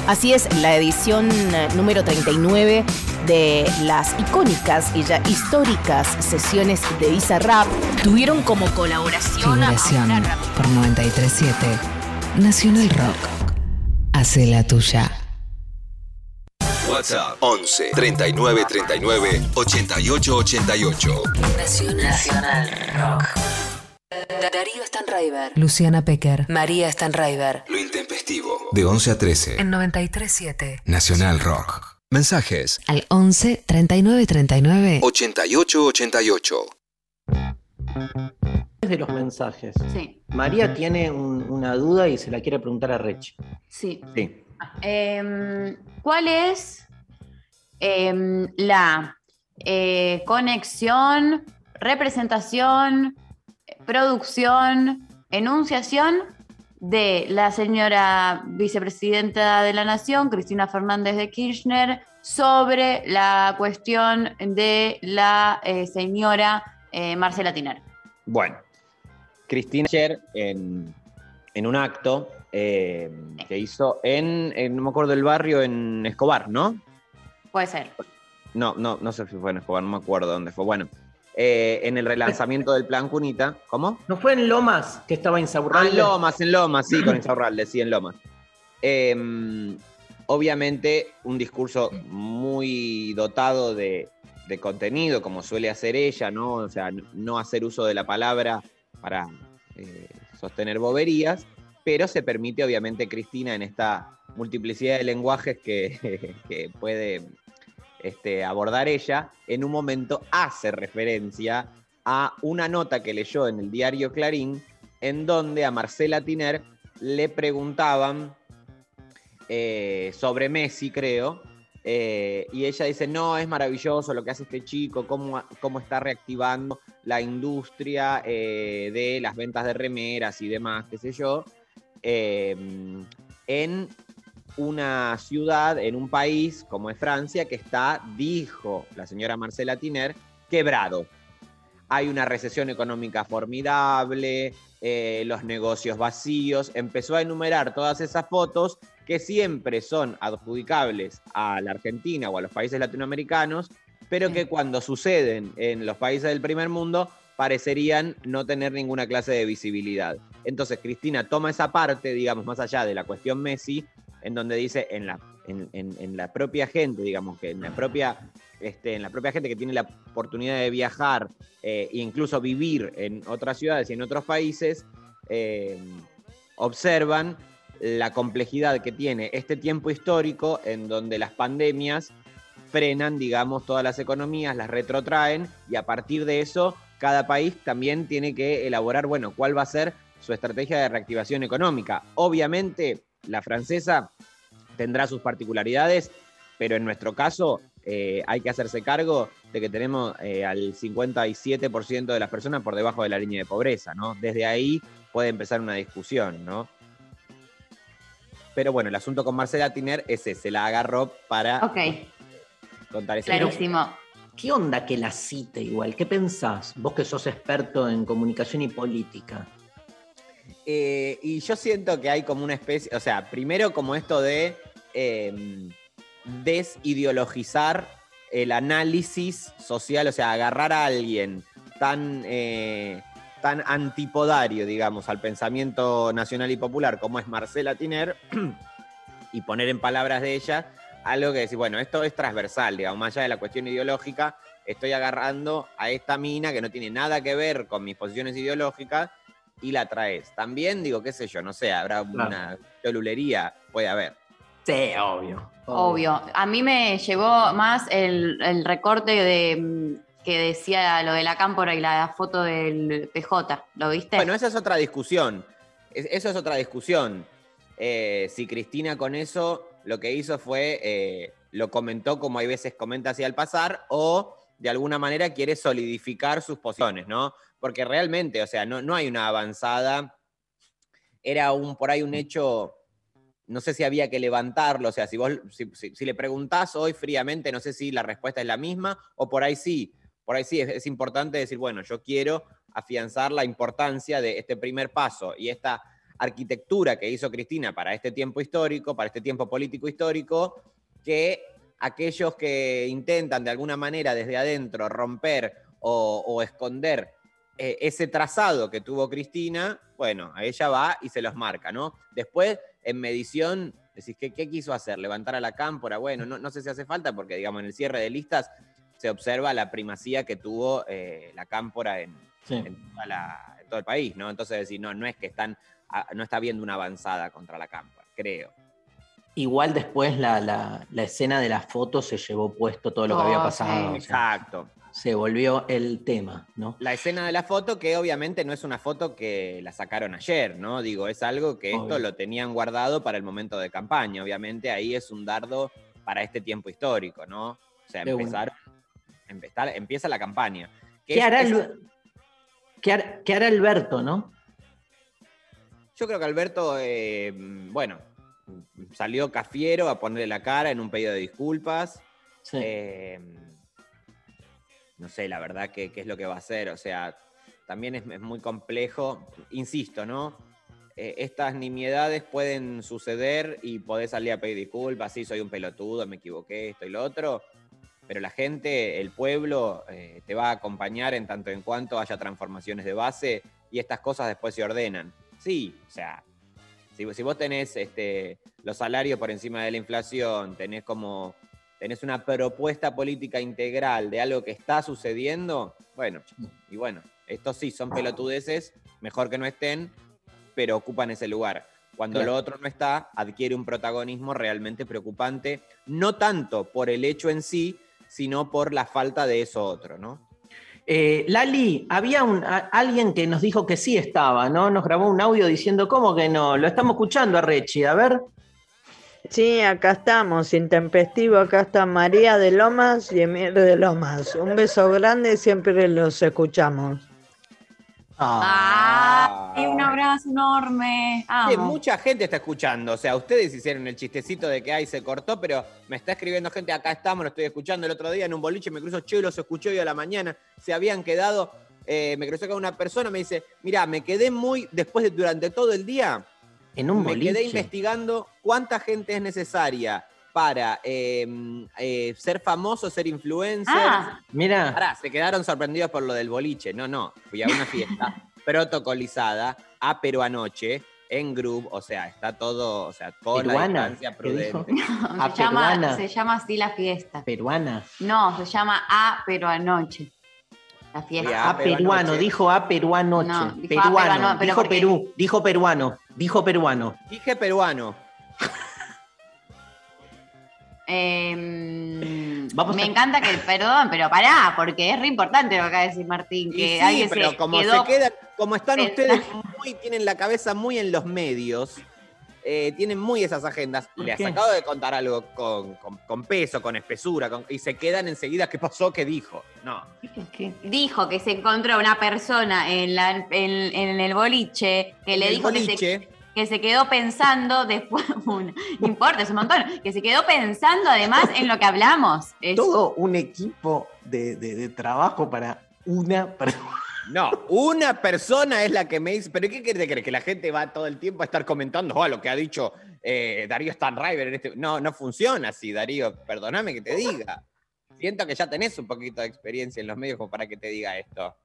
Así es, la edición eh, número 39 de las icónicas y ya históricas sesiones de Visa Rap tuvieron como colaboración a Figuración. rap- Por 937. Nacional Rock. Hace la tuya. WhatsApp 11 39 39 88 88. Nacional Rock. Darío Stanraiver. Luciana Pecker. María Stanraiver. Lo intempestivo. De 11 a 13. En 937. Nacional Rock. Mensajes Al 11 39 39. 88 88. de los mensajes. Sí, María tiene un- una duda y se la quiere preguntar a Rech. sí. Sí. Em, ¿Cuál es em, la eh, conexión, representación, producción, enunciación de la señora vicepresidenta de la Nación, Cristina Fernández de Kirchner, sobre la cuestión de la eh, señora eh, Marcela Tiner? Bueno, Cristina ayer en, en un acto que hizo en, en- no me acuerdo del barrio, en Escobar, ¿no? Puede ser. No, no, no sé si fue en Escobar, no me acuerdo dónde fue. Bueno, eh, en el relanzamiento del plan Cunita, ¿cómo? ¿No fue en Lomas que estaba Ah, Insaurralde? en Lomas, en Lomas, sí, con Insaurralde, sí, en Lomas. Eh, obviamente, un discurso muy dotado de, de contenido, como suele hacer ella, ¿no? O sea, no- no hacer uso de la palabra para eh, sostener boberías, pero se permite, obviamente, Cristina, en esta multiplicidad de lenguajes que, [LAUGHS] que puede este, abordar ella, en un momento hace referencia a una nota que leyó en el diario Clarín, en donde a Marcela Tiner le preguntaban eh, sobre Messi, creo, eh, y ella dice, no, es maravilloso lo que hace este chico, cómo, cómo está reactivando la industria eh, de las ventas de remeras y demás, qué sé yo, en una ciudad, en un país como es Francia, que está, dijo la señora Marcela Tiner, quebrado. Hay una recesión económica formidable, eh, los negocios vacíos. Empezó a enumerar todas esas fotos que siempre son adjudicables a la Argentina o a los países latinoamericanos, pero que cuando suceden en los países del primer mundo parecerían no tener ninguna clase de visibilidad. Entonces Cristina toma esa parte, digamos, más allá de la cuestión Messi, en donde dice, en la, en, la propia gente, digamos, que en la propia, este, en la propia gente que tiene la oportunidad de viajar eh, e incluso vivir en otras ciudades y en otros países, eh, observan la complejidad que tiene este tiempo histórico en donde las pandemias frenan, digamos, todas las economías, las retrotraen y a partir de eso cada país también tiene que elaborar, bueno, cuál va a ser su estrategia de reactivación económica. Obviamente, la francesa tendrá sus particularidades, pero en nuestro caso eh, hay que hacerse cargo de que tenemos eh, al 57% de las personas por debajo de la línea de pobreza, ¿no? Desde ahí puede empezar una discusión, ¿no? Pero bueno, el asunto con Marcela Tiner es ese, la agarró para Ok, contar ese clarísimo. ¿Qué onda que la cite igual? ¿Qué pensás? Vos que sos experto en comunicación y política. Eh, y yo siento que hay como una especie, o sea, primero como esto de eh, desideologizar el análisis social, o sea, agarrar a alguien tan, eh, tan antipodario, digamos, al pensamiento nacional y popular como es Marcela Tiner [CLEARS THROAT] y poner en palabras de ella algo que decir, bueno, esto es transversal, digamos, más allá de la cuestión ideológica, estoy agarrando a esta mina que no tiene nada que ver con mis posiciones ideológicas y la traes. También digo, qué sé yo, no sé, habrá una cholulería, puede haber. Sí, obvio. Obvio. A mí me llevó más el, el recorte de mm, que decía lo de la cámpora y la foto del PJ. ¿Lo viste? Bueno, esa es otra discusión. Es- Eso es otra discusión. Eh, si Cristina con eso lo que hizo fue, eh, lo comentó como hay veces comenta así al pasar, o de alguna manera quiere solidificar sus posiciones, ¿no? Porque realmente, o sea, no, no hay una avanzada. Era un, por ahí un hecho, no sé si había que levantarlo, o sea, si vos, si, le preguntás hoy fríamente, no sé si la respuesta es la misma, o por ahí sí, por ahí sí, es, importante decir, bueno, yo quiero afianzar la importancia de este primer paso y esta arquitectura que hizo Cristina para este tiempo histórico, para este tiempo político histórico, que aquellos que intentan de alguna manera desde adentro romper o esconder eh, ese trazado que tuvo Cristina, bueno, a ella va y se los marca, ¿no? Después, en medición, decís, ¿qué, qué quiso hacer? ¿Levantar a la cámpora? Bueno, no, no sé si hace falta, porque digamos, en el cierre de listas se observa la primacía que tuvo eh, la cámpora en, en toda la- en todo el país, ¿no? Entonces decir, no, no es que están, ah, no está habiendo una avanzada contra la cámpora, creo. Igual después la, la- la escena de la foto se llevó puesto todo lo que había Oh, pasado. sí. o sea, Exacto. Se volvió el tema, ¿no? La escena de la foto, que obviamente no es una foto que la sacaron ayer, ¿no? Digo, es algo que esto lo tenían guardado para el momento de campaña. Obviamente ahí es un dardo para este tiempo histórico, ¿no? O sea, empezaron, empezar- empieza la campaña. ¿Qué hará, qué qué Alberto, no? Yo creo que Alberto, eh, bueno, salió cafiero a ponerle la cara en un pedido de disculpas. Eh, no sé, la verdad, qué, qué es lo que va a hacer. O sea, también es, muy complejo. Insisto, ¿no? Eh, estas nimiedades pueden suceder y podés salir a pedir disculpas. Sí, soy un pelotudo, me equivoqué, esto y lo otro. Pero la gente, el pueblo, eh, te va a acompañar en tanto en cuanto haya transformaciones de base y estas cosas después se ordenan. Sí, o sea, si, si vos tenés este, los salarios por encima de la inflación, tenés como tenés una propuesta política integral de algo que está sucediendo, bueno, y bueno, estos sí son pelotudeces, mejor que no estén, pero ocupan ese lugar. Cuando Claro. lo otro no está, adquiere un protagonismo realmente preocupante, no tanto por el hecho en sí, sino por la falta de eso otro, ¿no? Eh, Lali, había un, a- alguien que nos dijo que sí estaba, ¿no? Nos grabó un audio diciendo, ¿cómo que no? Lo estamos escuchando a Rechi, a ver. Sí, acá estamos, intempestivo, acá está María de Lomas y Emir de Lomas. Un beso grande, siempre los escuchamos. Ah, y un abrazo enorme. Sí, mucha gente está escuchando. O sea, ustedes hicieron el chistecito de que ahí se cortó, pero me está escribiendo gente, acá estamos, lo estoy escuchando el otro día en un boliche, me cruzó Che, los escuché hoy a la mañana, se habían quedado, eh, me cruzó con una persona, me dice, mira, me quedé muy, después de durante todo el día, en un me boliche. quedé investigando cuánta gente es necesaria para eh, eh, ser famoso, ser influencer. Ah. Mira. Pará, se quedaron sorprendidos por lo del boliche. No, no. Fui a una fiesta [LAUGHS] protocolizada, a pero anoche, en group, o sea, está todo, o sea, con la Peruana, distancia ¿qué dijo? prudente. Ah, se, llama, peruana. se llama así la fiesta. Peruana. No, se llama A, pero anoche. La fiesta. A peruano, dijo a peruanoche. No, dijo a peruano, pero dijo Perú, dijo peruano, dijo peruano. Dije peruano. Eh, Vamos me a- encanta que, perdón, pero pará, porque es re importante lo que acaba de decir Martín, que sí, alguien pero se como quedó se quedan, como están [LAUGHS] ustedes muy, tienen la cabeza muy en los medios, eh, tienen muy esas agendas. ¿Por Les qué? acabo de contar algo con, con- con peso, con espesura, con- y se quedan enseguida qué pasó, qué dijo. No. dijo que se encontró una persona en, la, en, en el boliche que le el dijo que se, boliche. que se quedó pensando después, [LAUGHS] no importa, es un montón, que se quedó pensando además en lo que hablamos. Es- Todo un equipo de, de- de trabajo para una persona. No, una persona es la que me dice, pero ¿qué te crees? ¿Que la gente va todo el tiempo a estar comentando "Oh, lo que ha dicho eh, Darío Stanriver en este... No, no funciona así, Darío, perdóname que te diga. Siento que ya tenés un poquito de experiencia en los medios para que te diga esto.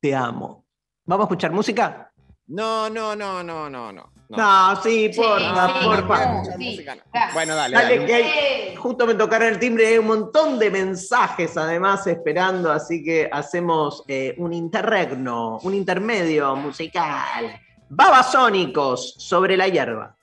Te amo. ¿Vamos a escuchar música? No, no, no, no, no, no. No, sí, Sí, porfa, sí, porfa. sí, no. Bueno, dale, Dale, dale. que hay- justo me tocaron el timbre, hay un montón de mensajes además esperando, así que hacemos eh, un interregno, un intermedio musical. Babasónicos sobre la hierba.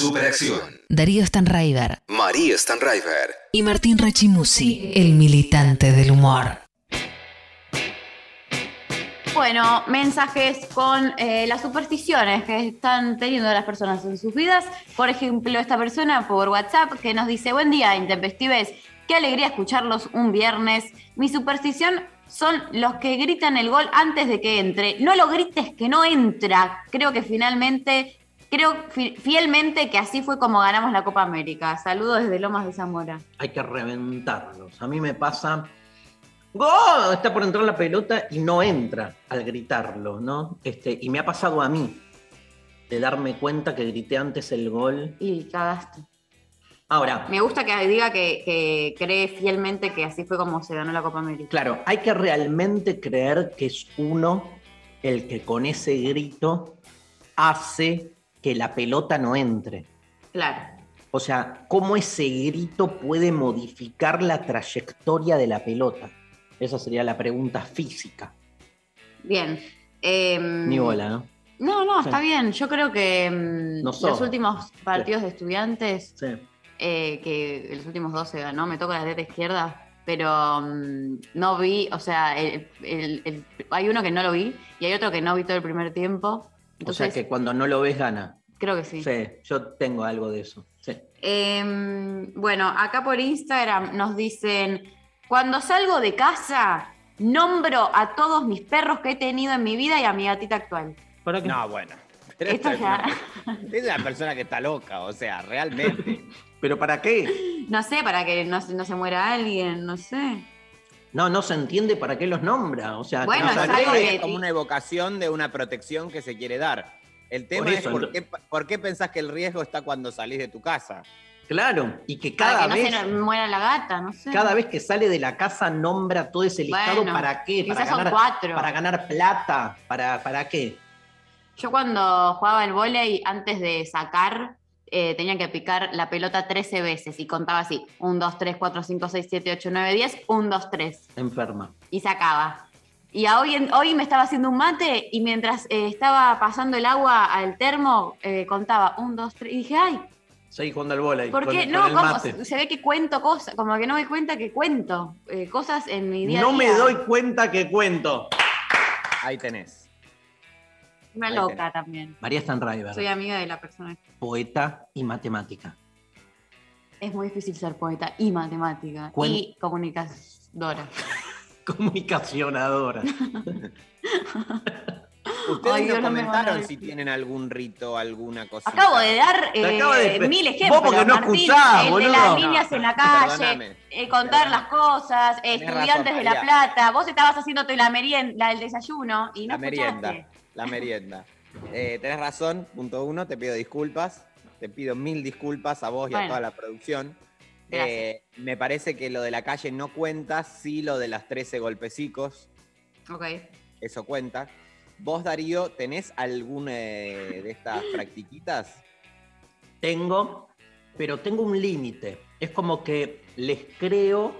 Superacción. Darío Stanraiver María Stanraiver. y Martín Rachimusi, el militante del humor. Bueno, mensajes con eh, las supersticiones que están teniendo las personas en sus vidas. Por ejemplo, esta persona por WhatsApp que nos dice, buen día, intempestives, qué alegría escucharlos un viernes. Mi superstición son los que gritan el gol antes de que entre. No lo grites que no entra. Creo que finalmente, creo fi- fielmente que así fue como ganamos la Copa América. Saludos desde Lomas de Zamora. Hay que reventarlos. A mí me pasa. ¡Gol! Está por entrar la pelota y no entra al gritarlo, ¿no? Este, y me ha pasado a mí de darme cuenta que grité antes el gol. Y cagaste. Ahora, Me gusta que diga que, que cree fielmente que así fue como se ganó la Copa América. claro, hay que realmente creer que es uno el que con ese grito hace que la pelota no entre. Claro. O sea, cómo ese grito puede modificar la trayectoria de la pelota. Esa sería la pregunta física. Bien. Em, Ni bola, ¿no? No, no, Sí. está bien. Yo creo que No sos. los últimos partidos de estudiantes, Sí. eh, que los últimos dos se ganó, me toca la teta izquierda, pero mm, no vi, o sea, el- el- el- hay uno que no lo vi y hay otro que no vi todo el primer tiempo. Entonces, o sea que cuando no lo ves gana. creo que sí. Sí, yo tengo algo de eso. Sí. Em, bueno, acá por Instagram nos dicen, cuando salgo de casa, nombro a todos mis perros que he tenido en mi vida y a mi gatita actual. No, bueno. Pero [LAUGHS] Esto esta es, ya- una, es una persona que está loca, o sea, realmente. ¿Pero para qué? No sé, para que no se muera alguien, no sé. No, no se entiende para qué los nombra. O sea, Bueno, no es que- como una evocación de una protección que se quiere dar. El tema Por es por qué, por qué pensás que el riesgo está cuando salís de tu casa. Claro, y que Para cada que no vez, se muera la gata, no sé. cada vez que sale de la casa nombra todo ese listado. Bueno, ¿Para qué? Para quizás son ganar, cuatro. para ganar plata. ¿Para, ¿Para qué? Yo cuando jugaba el vóley, antes de sacar, eh, tenía que picar la pelota 13 veces y contaba así. 1, 2, 3, 4, 5, 6, 7, 8, 9, 10. 1, 2, 3. Enferma. Y sacaba. Y a hoy, en- hoy me estaba haciendo un mate y mientras eh, estaba pasando el agua al termo, eh, contaba 1, 2, 3. Y dije, ay, Seguí jugando al bola ¿por con, qué? con No, el. Se ve que cuento cosas, como que no me doy cuenta que cuento eh, cosas en mi día a No me día. doy cuenta que cuento. Ahí tenés. Una loca también. María Stanriver, Soy amiga de la persona. poeta y matemática. Es muy difícil ser poeta y matemática Cuen- y comunicadora. [LAUGHS] Comunicacionadora. [LAUGHS] Ustedes Ay, no comentaron si tienen algún rito, alguna cosa. Acabo de dar eh, acabo de- mil Vos ejemplos. porque no escuchás, el de las No, niñas en la calle, eh, contar las cosas, eh, estudiantes razón, de La. Plata. Vos estabas haciéndote la merienda, la del desayuno y no la merienda. La merienda. Eh, tenés razón, punto uno, te pido disculpas. Te pido mil disculpas a vos y a toda la producción. Eh, me parece que lo de la calle no cuenta, sí lo de las 13 golpecicos, Ok. eso cuenta. Vos, Darío, ¿tenés alguna eh, de estas practiquitas? Tengo, pero tengo un límite. Es como que les creo,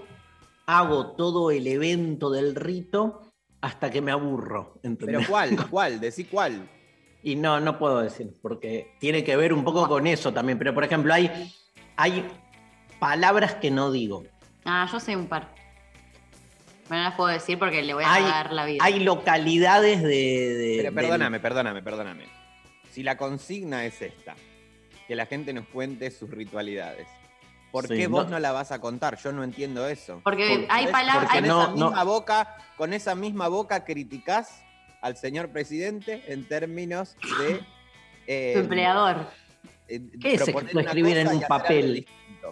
hago todo el evento del rito hasta que me aburro. ¿entendés? ¿Pero cuál? [LAUGHS] ¿Cuál? Decí cuál. Y no, no puedo decir, porque tiene que ver un poco con eso también. Pero, por ejemplo, hay, hay palabras que no digo. Ah, yo sé un par. Pero no las puedo decir porque le voy a Hay, dar la vida. hay localidades de... de- Pero del- perdóname, perdóname, perdóname. Si la consigna es esta, que la gente nos cuente sus ritualidades, ¿por Sí, qué vos no la vas a contar? Yo no entiendo eso. Porque hay palabras- con No, esa no. misma boca, con esa misma boca criticás al señor presidente en términos de eh, Tu empleador. eh, ¿Qué es escribir en un papel?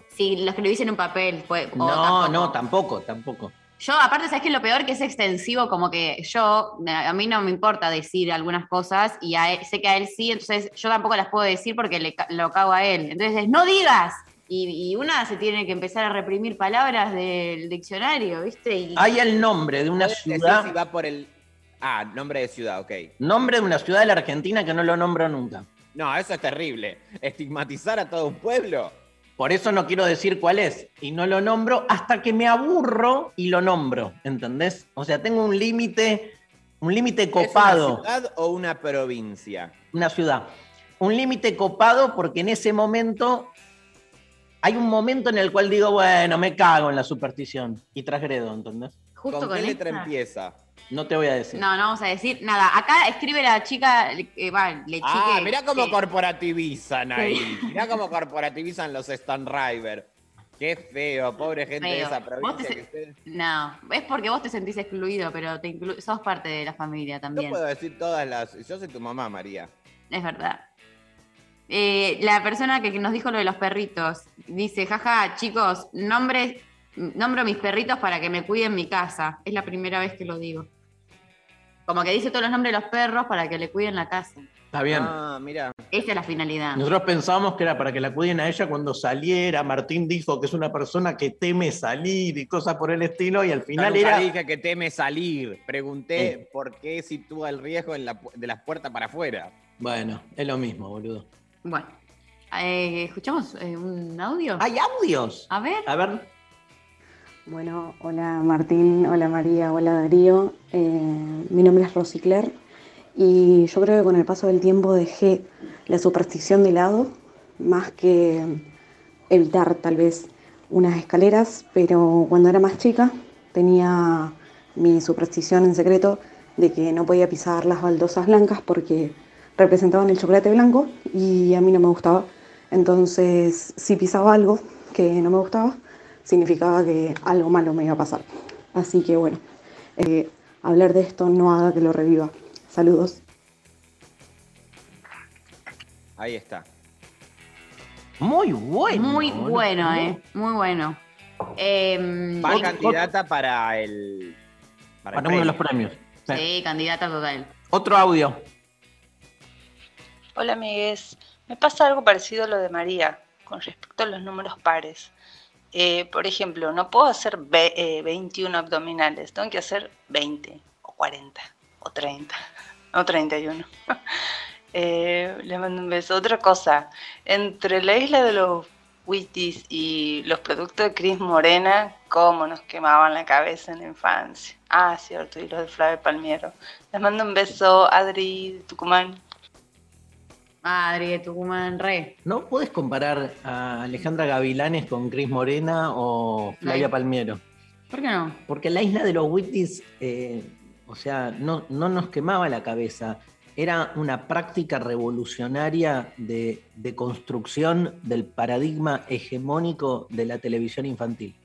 Si lo escribís en un papel, pues. No, tampoco. no, tampoco, tampoco. Yo, aparte, ¿sabes qué? Lo peor que es extensivo, como que yo, a mí no me importa decir algunas cosas y a él- sé que a él sí, entonces yo tampoco las puedo decir porque le, lo cago a él. Entonces, no digas. Y, y una se tiene que empezar a reprimir palabras del diccionario, ¿viste? Y, Hay el nombre de una ciudad, si va por el. Ah, nombre de ciudad, ok. nombre de una ciudad de la Argentina que no lo nombro nunca. No, eso es terrible. Estigmatizar a todo un pueblo. Por eso no quiero decir cuál es. Y no lo nombro hasta que me aburro y lo nombro. ¿Entendés? O sea, tengo un límite, un límite copado. ¿Es una ciudad o una provincia? Una ciudad. Un límite copado porque en ese momento hay un momento en el cual digo, bueno, me cago en la superstición y transgredo, ¿entendés? justo ¿Con con qué letra esta- empieza? No te voy a decir. No, no vamos a decir nada. Acá escribe la chica, eh, va, le Ah, chique, mirá cómo corporativizan ahí. [LAUGHS] Mirá cómo corporativizan los Stan River. Qué feo, pobre gente de esa Vos provincia. te que No, es porque vos te sentís excluido, pero te inclu- sos parte de la familia Yo también. puedo decir todas las. Yo soy tu mamá, María. Es verdad. Eh, la persona que nos dijo lo de los perritos dice, jaja, chicos, nombre, nombro mis perritos para que me cuiden mi casa. Es la primera vez que lo digo. Como que dice todos los nombres de los perros para que le cuiden la casa. Está bien. Ah, mira. Esa es la finalidad. Nosotros pensábamos que era para que la cuiden a ella cuando saliera. Martín dijo que es una persona que teme salir y cosas por el estilo, y al final era. dije que teme salir. Pregunté por qué sitúa el riesgo en la de las puertas para afuera. Bueno, es lo mismo, boludo. Bueno, eh, ¿escuchamos eh, un audio? ¿Hay audios? A ver. A ver. Bueno, hola Martín, hola María, hola Darío. Eh, mi nombre es Rosy Claire y yo creo que con el paso del tiempo dejé la superstición de lado, más que evitar tal vez unas escaleras, pero cuando era más chica tenía mi superstición en secreto de que no podía pisar las baldosas blancas porque representaban el chocolate blanco y a mí no me gustaba. Entonces, si pisaba algo que no me gustaba, significaba que algo malo me iba a pasar. Así que bueno, eh, hablar de esto no haga que lo reviva. Saludos. Ahí está. Muy bueno. Muy bueno, eh. Muy bueno. Em, Va candidata para el. Para, el Para uno de los premio. premios. Sí, candidata total. Otro audio. Hola amigues, me pasa algo parecido a lo de María con respecto a los números pares. Eh, por ejemplo, no puedo hacer ve- eh, 21 abdominales, tengo que hacer 20 o 40 o 30 o 31. Eh, le mando un beso. Otra cosa, entre la isla de los Witties y los productos de Cris Morena, cómo nos quemaban la cabeza en la infancia. Ah, cierto, y los de Flavio Palmiero. Les mando un beso, Adri Tucumán. Madre de Tucumán, re. ¿No puedes comparar a Alejandra Gavilanes con Cris Morena o Flavia No. Palmiero? ¿Por qué no? Porque la isla de los Witties, eh, o sea, no, no nos quemaba la cabeza. Era una práctica revolucionaria de, de construcción del paradigma hegemónico de la televisión infantil.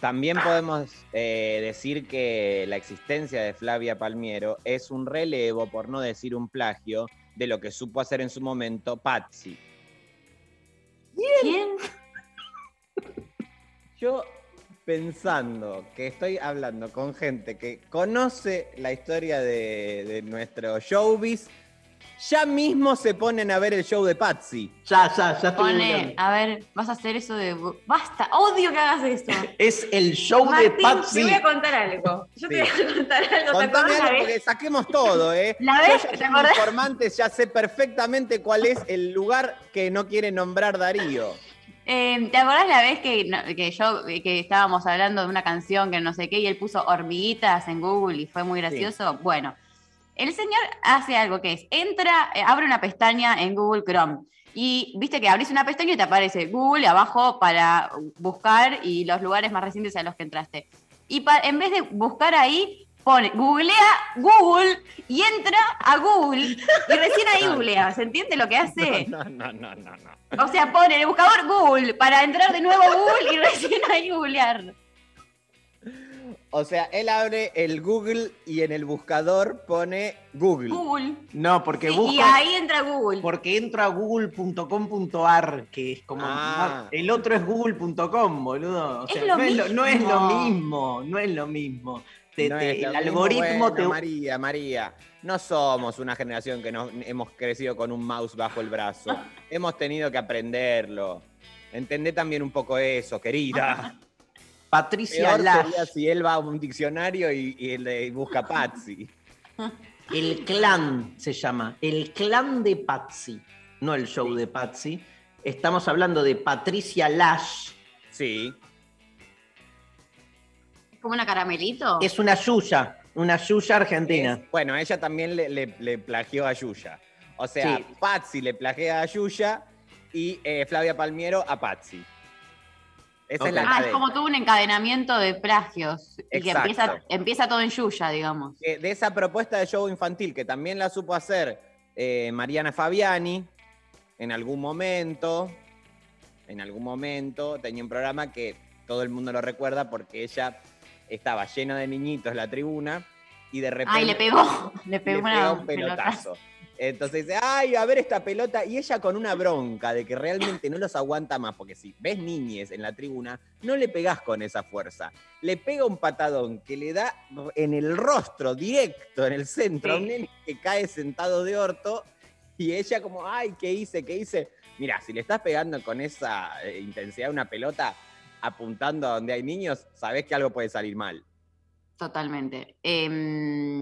También podemos eh, decir que la existencia de Flavia Palmiero es un relevo, por no decir un plagio, de lo que supo hacer en su momento Patsy. ¿Quién? [LAUGHS] Yo pensando que estoy hablando con gente que conoce la historia de, de nuestro showbiz, ya mismo se ponen a ver el show de Patsy. Ya, ya, ya estoy Pone, a ver, vas a hacer eso de. Basta, odio que hagas esto. [LAUGHS] Es el show de Patsy. te voy a contar algo. Yo te Sí. voy a contar algo. ¿Te Contame la algo vez? porque saquemos todo, ¿eh? [LAUGHS] ¿La Yo vez? ya ¿Te como acordás? informante ya sé perfectamente cuál es el lugar que no quiere nombrar Darío. Eh, ¿Te acordás la vez que, no- que yo que estábamos hablando de una canción que no sé qué y él puso hormiguitas en Google y fue muy gracioso? Bueno, el señor hace algo que es, entra, eh, abre una pestaña en Google Chrome y viste que abrís una pestaña y te aparece Google abajo para buscar y los lugares más recientes a los que entraste. Y pa- en vez de buscar ahí, pone, googlea Google y entra a Google y recién ahí [LAUGHS] googlea. ¿Se entiende lo que [LAUGHS] hace? No, no, no, no, no. O sea, pone en el buscador Google para entrar de nuevo a Google y recién ahí googlear. O sea, él abre el Google y en el buscador pone Google. Google. No, porque Sí, busca. y ahí entra Google. Porque entro a google.com.ar, que es como. Ah. El otro es google.com, boludo. O Es sea, lo no, es lo, no es lo mismo. mismo, no es lo mismo. Te- No te- es lo el mismo, algoritmo bueno, te. María, María, no somos una generación que nos, hemos crecido con un mouse bajo el brazo. [LAUGHS] hemos tenido que aprenderlo. Entendé también un poco eso, querida. [LAUGHS] Patricia Peor Lash. sería si él va a un diccionario y, y le busca Patsy. [LAUGHS] El clan se llama. El clan de Patsy. No el show de Patsy. Estamos hablando de Patricia Lash. Sí. ¿Es como una caramelito? Es una yuya. Una yuya argentina. Bueno, ella también le, le- le plagió a Yuya. O sea, Sí. Patsy le plagió a Yuya y eh, Flavia Palmiero a Patsy. Esa es la Ah, cadena. es como todo un encadenamiento de plagios. Y que empieza, empieza todo en Yuya, digamos. Eh, de esa propuesta de show infantil que también la supo hacer eh, Mariana Fabiani en algún momento. En algún momento tenía un programa que todo el mundo lo recuerda porque ella estaba llena de niñitos en la tribuna y de repente Ay, le pegó. [LAUGHS] Le pegó, le una un pelota. pelotazo. Entonces dice, ay, a ver esta pelota. Y ella con una bronca de que realmente no los aguanta más, porque si ves niñes en la tribuna, no le pegás con esa fuerza. Le pega un patadón que le da en el rostro, directo, en el centro, a un Sí. nene que cae sentado de orto. Y ella como, ay, ¿qué hice? ¿Qué hice? Mira, si le estás pegando con esa eh, intensidad una pelota apuntando a donde hay niños, sabés que algo puede salir mal. Totalmente. Em,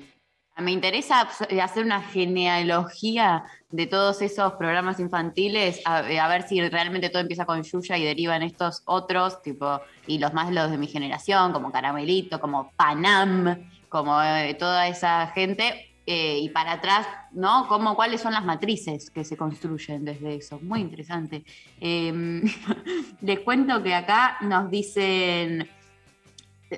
me interesa hacer una genealogía de todos esos programas infantiles, a, a ver si realmente todo empieza con Yuya y derivan estos otros, tipo, y los más los de mi generación, como Caramelito, como Panam, como eh, toda esa gente, eh, y para atrás, ¿no? Como, ¿Cuáles son las matrices que se construyen desde eso? Muy interesante. Em, [LAUGHS] les cuento que acá nos dicen...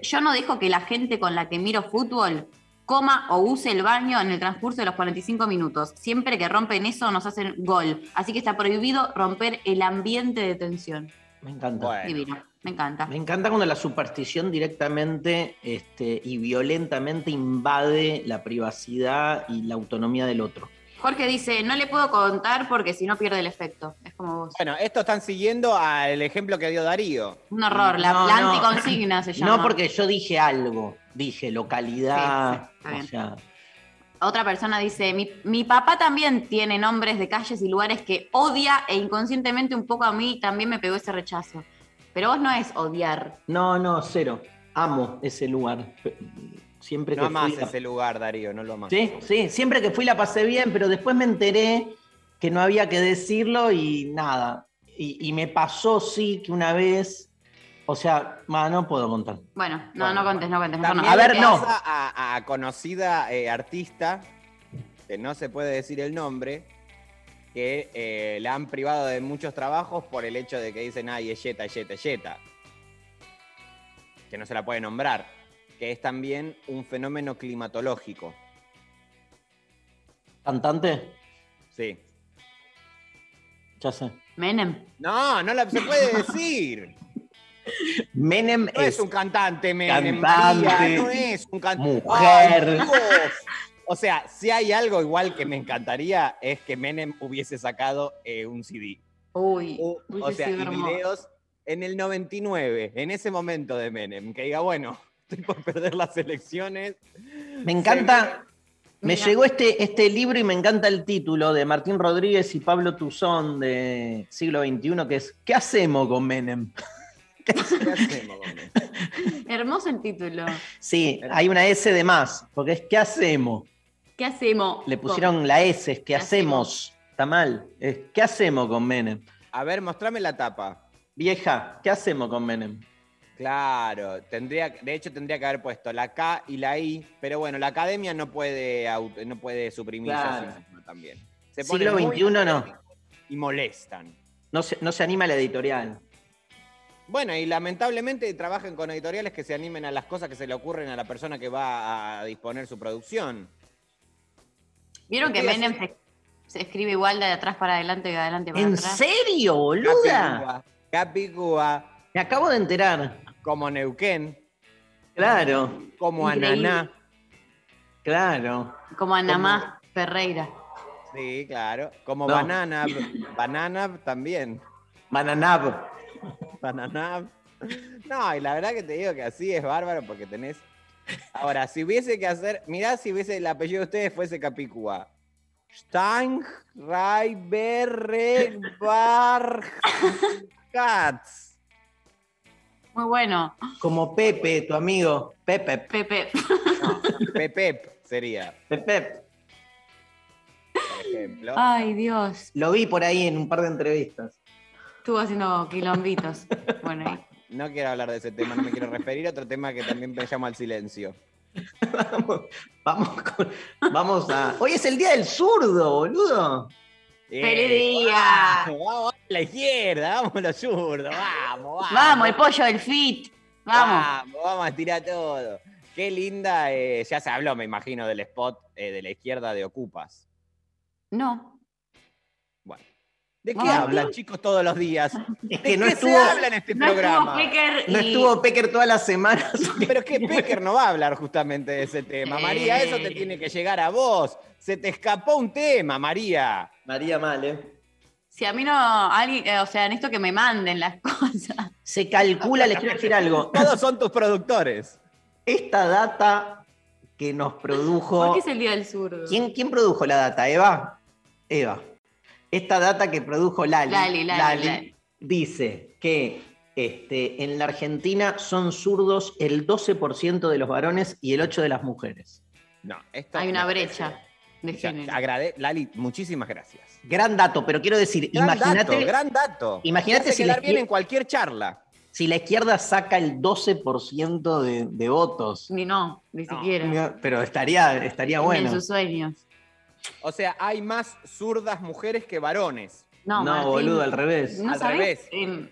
Yo no dejo que la gente con la que miro fútbol coma o use el baño en el transcurso de los 45 minutos. Siempre que rompen eso nos hacen gol. Así que está prohibido romper el ambiente de tensión. Me encanta. Bueno. Divino, me encanta. Me encanta cuando la superstición directamente este, y violentamente invade la privacidad y la autonomía del otro. Jorge dice, no le puedo contar porque si no pierde el efecto. Es como vos. Bueno, esto están siguiendo al ejemplo que dio Darío. Un horror, la, No, la no. anticonsigna se llama. No porque yo dije algo, dije localidad, Sí, sí, está o bien. sea, Otra persona dice, mi, mi papá también tiene nombres de calles y lugares que odia e inconscientemente un poco a mí también me pegó ese rechazo. Pero vos no es odiar. no, no, cero. Amo ese lugar. Siempre No que amás fui la- ese lugar, Darío, no lo amás. Sí, sí, siempre que fui la pasé bien, pero después me enteré que no había que decirlo y nada. Y, y me pasó, sí, que una vez, o sea, ma, no puedo contar. Bueno, no, Bueno, no contes, no contes. mejor no. A ver, no. A, a conocida eh, artista, que no se puede decir el nombre, que eh, la han privado de muchos trabajos por el hecho de que dicen, ay, es yeta, es yeta, es yeta. Que no se la puede nombrar. Que es también un fenómeno climatológico. ¿Cantante? Sí. Ya sé. Menem. No, no la se puede decir. Menem No es, es un cantante, Menem, Cantante, María, no es un cantante. mujer. O sea, si hay algo igual que me encantaría es que Menem hubiese sacado eh, un CD. Uy, O, sea, y videos en el 99, en ese momento de Menem, que diga, bueno, [LAUGHS] estoy por perder las elecciones. Me encanta. Me Mira. llegó este, este libro y me encanta el título de Martín Rodríguez y Pablo Tuzón de siglo XXI, que es ¿Qué hacemos con Menem? ¿Qué hacemos con Menem? Hermoso el título. Sí, hay una S de más, porque es ¿Qué hacemos? ¿Qué hacemos? Le pusieron la S, es ¿Qué ¿Qué hacemos? Está mal. Es ¿Qué hacemos con Menem? A ver, mostrame la tapa. Vieja, ¿qué hacemos con Menem? Claro, tendría, de hecho tendría que haber puesto la K y la I, pero bueno, la academia no puede, no puede suprimirse Claro. a sí misma también. Se Siglo XXI no. Y molestan. No se, no se anima la editorial. Bueno, y lamentablemente trabajan con editoriales que se animen a las cosas que se le ocurren a la persona que va a disponer su producción. ¿Vieron que Menem se, se escribe igual de atrás para adelante que de adelante para ¿En atrás? serio, boluda? Capicúa, Me acabo de enterar. como Neuquén. Claro, Como Increíble. Ananá. claro. Como Anamá Ferreira. Sí, claro. Como No. Banana. Banana también. Bananab. Banana. No, y la verdad que te digo que así es bárbaro porque tenés. Ahora, si hubiese que hacer. Mirá si hubiese el apellido de ustedes fuese Capicúa. Stein, Katz. Muy bueno. Como Pepe, tu amigo. Pepe. Pepe. Pepep sería, Pepe. por ejemplo. Ay, Dios. Lo vi por ahí en un par de entrevistas. Estuvo haciendo quilombitos. Bueno, ahí. [LAUGHS] No quiero hablar de ese tema, no me quiero referir a otro tema que también me llama al silencio. [LAUGHS] Vamos, vamos, con- vamos a. Hoy es el día del zurdo, boludo. ¡Feliz Eh, día! Vamos, vamos a la izquierda, vamos a los zurdos, vamos, vamos. Vamos, el pollo del fit. Vamos. Vamos, vamos a tirar todo. Qué linda, eh, ya se habló, me imagino, del spot eh, de la izquierda de Ocupas. No. ¿De qué hablan, chicos, todos los días? [LAUGHS] Es ¿De no qué estuvo, se habla en este No programa? estuvo Pecker no estuvo Pecker todas las semanas. [LAUGHS] Pero es que Pecker no va a hablar justamente de ese tema. María, eso te tiene que llegar a vos. Se te escapó un tema, María. María mal, ¿eh? Si a mí no, alguien, eh, o sea, necesito que me manden las [LAUGHS] cosas. Se calcula, les quiero decir algo. Todos son tus productores. Esta data que nos produjo. ¿Por qué es el día del zurdo? ¿Quién, quién produjo la data? ¿Eva? Eva. Esta data que produjo Lali, Lali, Lali, Lali. dice que este, en la Argentina son zurdos el 12% de los varones y el 8% de las mujeres. No, esto Hay una brecha de Ya, género. agrade- Lali, muchísimas gracias. Gran dato, pero quiero decir, Gran imagínate dato, gran dato. imagínate si quedar la bien en cualquier charla. si la izquierda saca el 12% de, de votos. Ni no, ni siquiera. Pero estaría, estaría Ni bueno. En sus sueños. O sea, hay más zurdas mujeres que varones. No, No, Martín, boludo, al revés. ¿No Al sabés? revés. Em,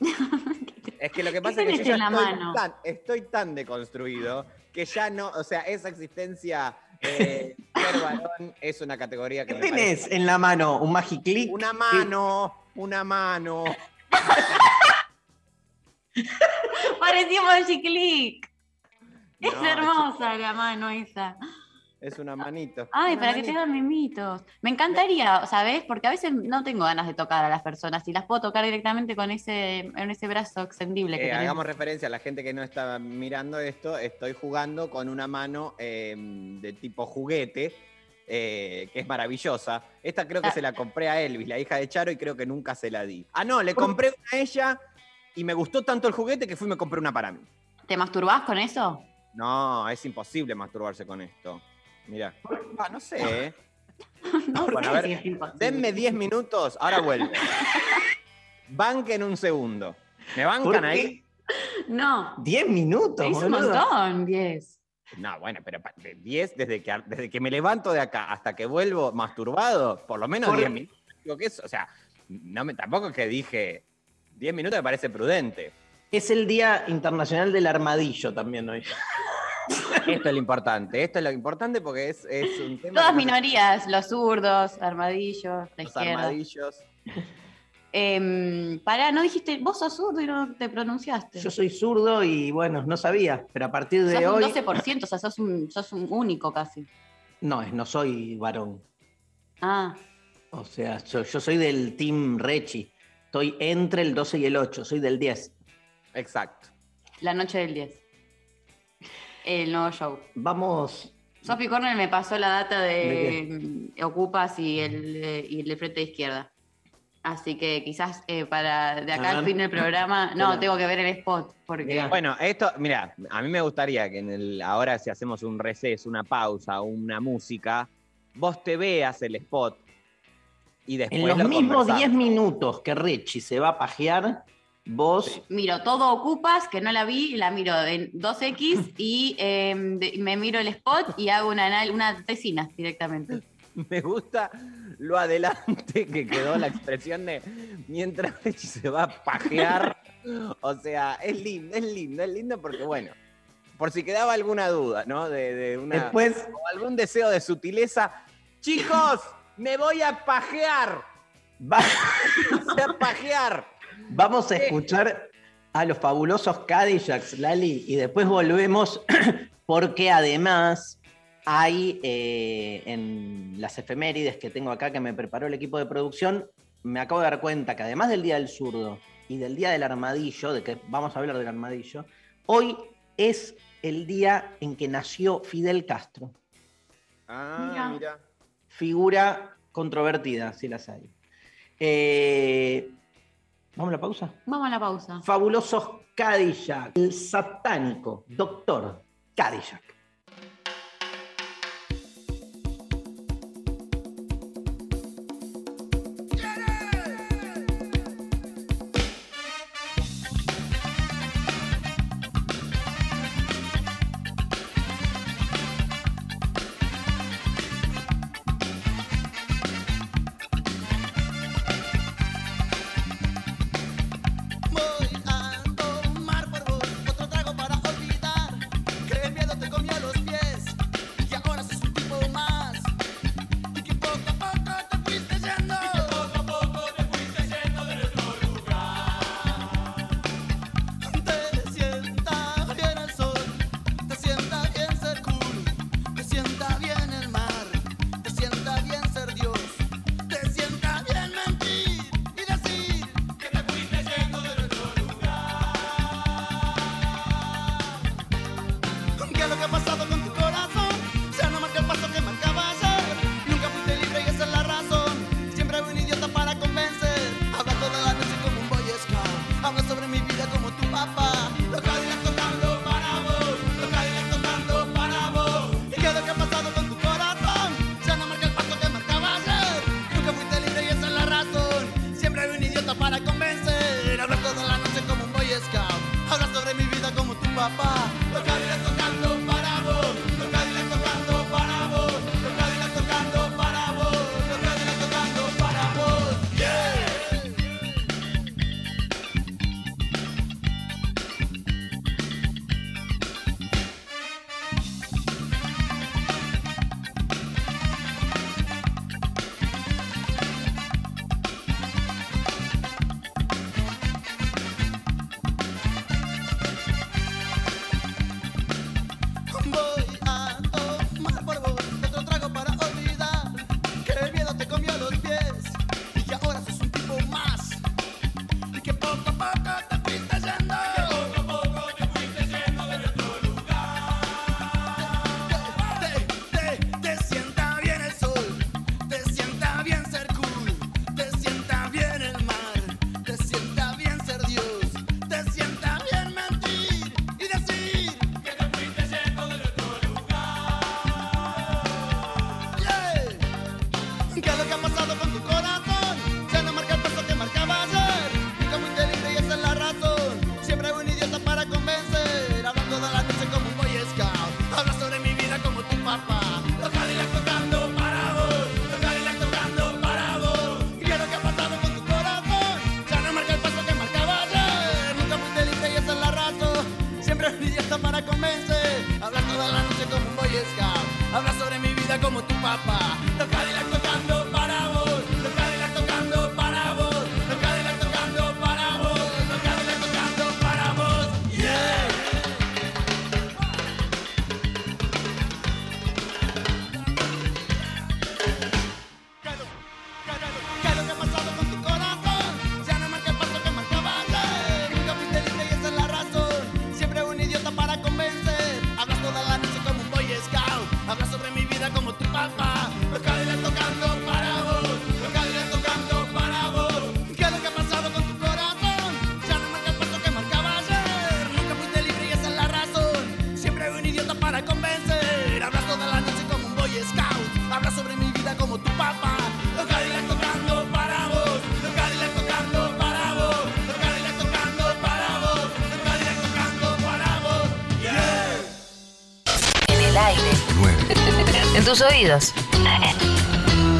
[LAUGHS] Es que lo que pasa es que yo ya estoy tan, estoy tan deconstruido que ya no, o sea, esa existencia eh, [LAUGHS] ser varón es una categoría que ¿Qué me tenés parece- en la mano? ¿Un Magic Click? Una mano, una mano. [LAUGHS] Parecía Magic Click. Es No, hermosa la mano esa. Es una manito. Ay, Una para que tengan mimitos. Me encantaría, ¿sabes? Porque a veces no tengo ganas de tocar a las personas y las puedo tocar directamente con ese, en ese brazo extendible que Eh, hagamos referencia a la gente que no está mirando esto. Estoy jugando con una mano eh, de tipo juguete, eh, que es maravillosa. Esta creo que Ah. se la compré a Elvis, la hija de Charo, y creo que nunca se la di. Ah, no, le compré una a ella y me gustó tanto el juguete que fui y me compré una para mí. ¿Te masturbás con eso? No, es imposible masturbarse con esto. Mira. Ah, no sé. ¿eh? [LAUGHS] No Bueno, sé a ver, si. Denme 10 minutos, ahora vuelvo. [LAUGHS] Banquen un segundo. ¿Me ¿Por bancan ahí? No. 10 minutos, Es un montón, 10. No, bueno, pero pa- de 10, desde que, desde que me levanto de acá hasta que vuelvo masturbado, por lo menos Por- 10 minutos. Digo que es, o sea, no me, tampoco es que dije 10 minutos me parece prudente. Es el Día Internacional del Armadillo también hoy. [LAUGHS] [LAUGHS] Esto es lo importante, esto es lo importante porque es, es un tema... Todas minorías, los zurdos, armadillos, la Los izquierda. armadillos. Em, pará, no dijiste, vos sos zurdo y no te pronunciaste. Yo soy zurdo y bueno, no sabía, pero a partir de sos hoy. un 12%, o sea, sos un, sos un único casi. No, es- no soy varón. Ah, O sea, yo, yo soy del Team Rechi. Estoy entre el 12 y el 8, soy del 10. Exacto. la noche del 10. El nuevo show. Vamos. Sophie Cornell me pasó la data de, ¿De mm, Ocupas y el, y el de frente de izquierda. Así que quizás eh, para de acá al fin del programa, [LAUGHS] no, tengo que ver el spot, porque Bueno, esto, mira, a mí me gustaría que en el, ahora si hacemos un receso, una pausa, una música, vos te veas el spot y después En los lo mismos conversamos. 10 minutos que Rechi se va a pajear, vos. miro todo Ocupas, que no la vi, la miro en 2X [LAUGHS] y eh, de- me miro el spot y hago una, una tesina directamente. [LAUGHS] Me gusta lo adelante que quedó la expresión de mientras [LAUGHS] se va a pajear. O sea, es lindo, es lindo, es lindo porque, bueno, por si quedaba alguna duda, ¿no? De, de una, Después- o algún deseo de sutileza. Chicos, me voy a pajear. Va- a pajear. Vamos a escuchar a los fabulosos Cadillacs, Lali, y después volvemos [CLEARS THROAT] porque además hay eh, en las efemérides que tengo acá que me preparó el equipo de producción, me acabo de dar cuenta que además del Día del Zurdo y del Día del Armadillo, de que vamos a hablar del armadillo, hoy es el día en que nació Fidel Castro. Ah, mira. Figura controvertida, si las hay. Eh, ¿Vamos a la pausa? Vamos a la pausa. Fabulosos Cadillac, el satánico doctor Cadillac. tus oídos.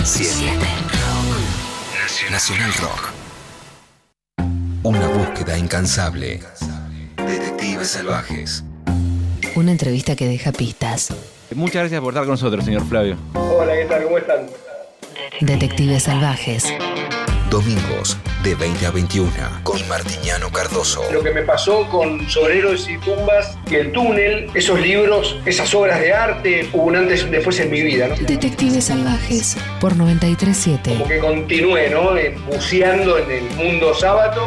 7. Nacional Rock. Una búsqueda incansable. Detectives salvajes. Una entrevista que deja pistas. Muchas gracias por estar con nosotros, señor Flavio. Hola, ¿qué tal? ¿Cómo están? Detectives salvajes. Domingos, de 20 a 21, con Martiniano Cardoso. Lo que me pasó con Soreros y Tumbas el Túnel, esos libros, esas obras de arte, hubo un antes y un después en mi vida. ¿no? Detectives salvajes por 937 Como que continué, ¿no? Eh, Buceando en el mundo sábado.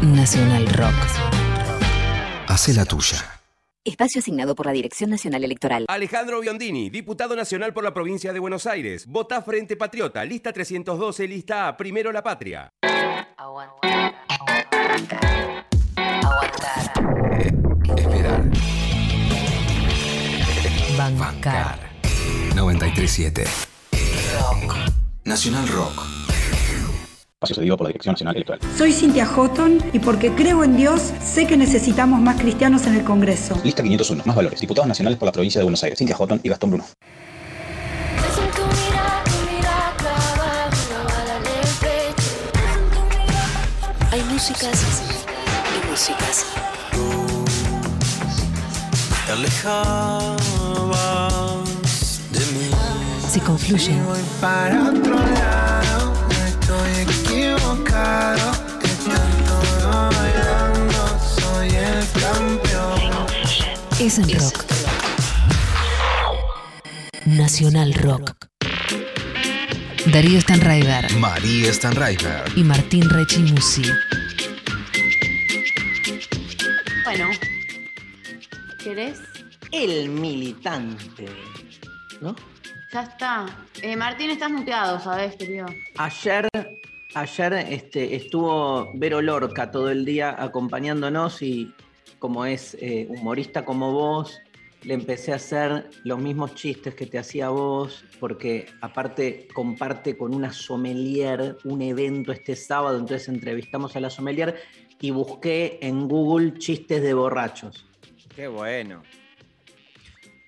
Nacional Rock. Hace la tuya. Espacio asignado por la Dirección Nacional Electoral. Alejandro Biondini, diputado nacional por la provincia de Buenos Aires. Vota Frente Patriota, lista 312, lista A, primero la patria. Esperar. Bancar. 937. Rock. Nacional Rock. Espacio cedido por la Dirección Nacional Electoral. Soy Cintia Houghton y porque creo en Dios, sé que necesitamos más cristianos en el Congreso. Lista 501. Más valores. Diputados nacionales por la provincia de Buenos Aires. Cintia Houghton y Gastón Bruno. Hay músicas y músicas. Te campeón. Es en rock. Nacional Rock. Darío Stanraiver María Stanraiver. y Martín Rechimusi. Bueno. ¿Querés? El militante. ¿No? Ya está. Eh, Martín, estás muteado, ¿sabes, querido? Ayer, ayer este, estuvo Vero Lorca todo el día acompañándonos y como es eh, humorista como vos, le empecé a hacer los mismos chistes que te hacía vos, porque aparte comparte con una sommelier un evento este sábado, entonces entrevistamos a la sommelier y busqué en Google chistes de borrachos. Qué bueno.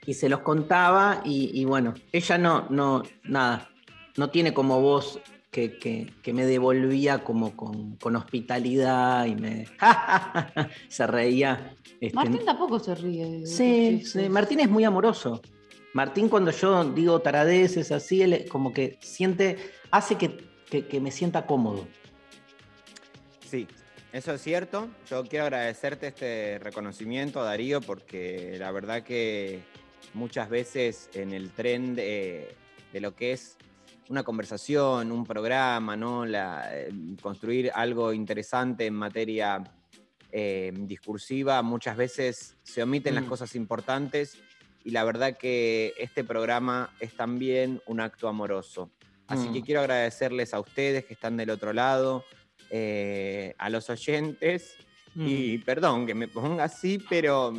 Y se los contaba y, y bueno, ella no, no, nada, no tiene como voz que, que- que me devolvía como con, con hospitalidad y me [LAUGHS] se reía. este, Martín tampoco se ríe. de Sí, sí. Martín es muy amoroso. Martín cuando yo digo taradeces así, él como que siente, hace que, que- que me sienta cómodo. Sí, eso es cierto. Yo quiero agradecerte este reconocimiento, Darío, porque la verdad que muchas veces en el tren de, de lo que es una conversación, un programa, ¿no? La, eh, construir algo interesante en materia eh, discursiva, muchas veces se omiten las Mm. cosas importantes y la verdad que este programa es también un acto amoroso. Así Mm. que quiero agradecerles a ustedes que están del otro lado, eh, a los oyentes y perdón que me ponga así, pero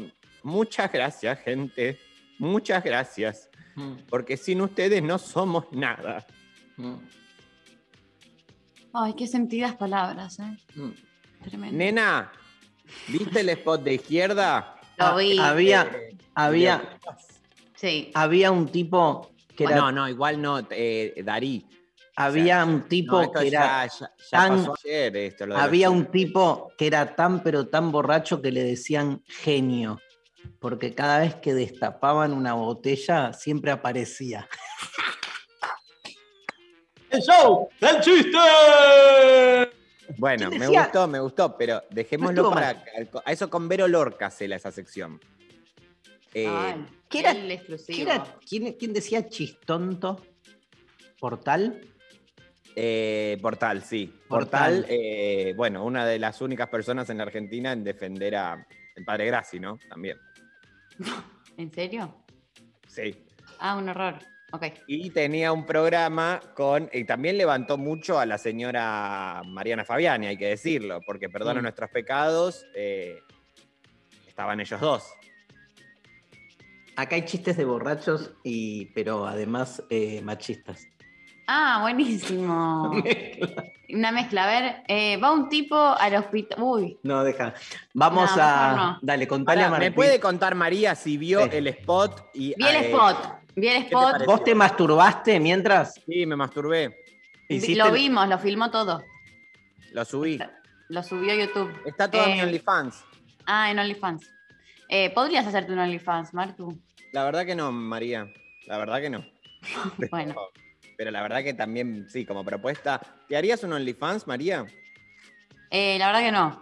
muchas gracias, gente. Muchas gracias. Mm. Porque sin ustedes no somos nada. Ay, qué sentidas palabras, ¿eh? Mm. Tremendo. Nena, ¿viste el spot de izquierda? Lo vi. Ah, Había, Eh, había, Sí. había un tipo que era, No, no, igual no, eh, Darí. había un tipo No, que era ya, ya- ya tan- pasó ayer esto. lo de los Había un tipo que era tan pero tan borracho que le decían genio, porque cada vez que destapaban una botella siempre aparecía. [LAUGHS] ¡El show del chiste! Bueno, ¿Quién me gustó, me gustó, pero dejémoslo para. A eso con Vero Lorca se la esa sección. Eh, Ay, ¿qué era- el exclusivo. ¿Quién, era- quién- quién decía chistonto? ¿Portal? Eh, Portal, sí. Portal. Portal, eh, bueno, una de las únicas personas en la Argentina en defender a el padre Graci, ¿no? También. [LAUGHS] ¿En serio? Sí. Ah, un horror. Ok. Y tenía un programa con. Y también levantó mucho a la señora Mariana Fabiani, hay que decirlo, porque perdona Mm. nuestros pecados. eh, estaban ellos dos. Acá hay chistes de borrachos, y, pero además eh, machistas. Ah, buenísimo. [LAUGHS] Una mezcla. A ver, eh, va un tipo al hospital. Uy, No, deja. Vamos No, a. no. Dale, contale a ¿Me Martín. puede contar María si vio Sí. el spot? Y, vi el eh, spot. Vi el ¿qué te spot. pareció? ¿Vos te masturbaste mientras? Sí, me masturbé. Hiciste Lo vimos, lo filmó todo. Lo subí. Lo subió a YouTube. Está todo en mi Eh, OnlyFans. Ah, en OnlyFans. Eh, ¿Podrías hacerte un OnlyFans, Martu? La verdad que no, María. La verdad que no. [LAUGHS] [LAUGHS] Bueno. Pero la verdad que también, sí, como propuesta. ¿Te harías un OnlyFans, María? Eh, la verdad que no.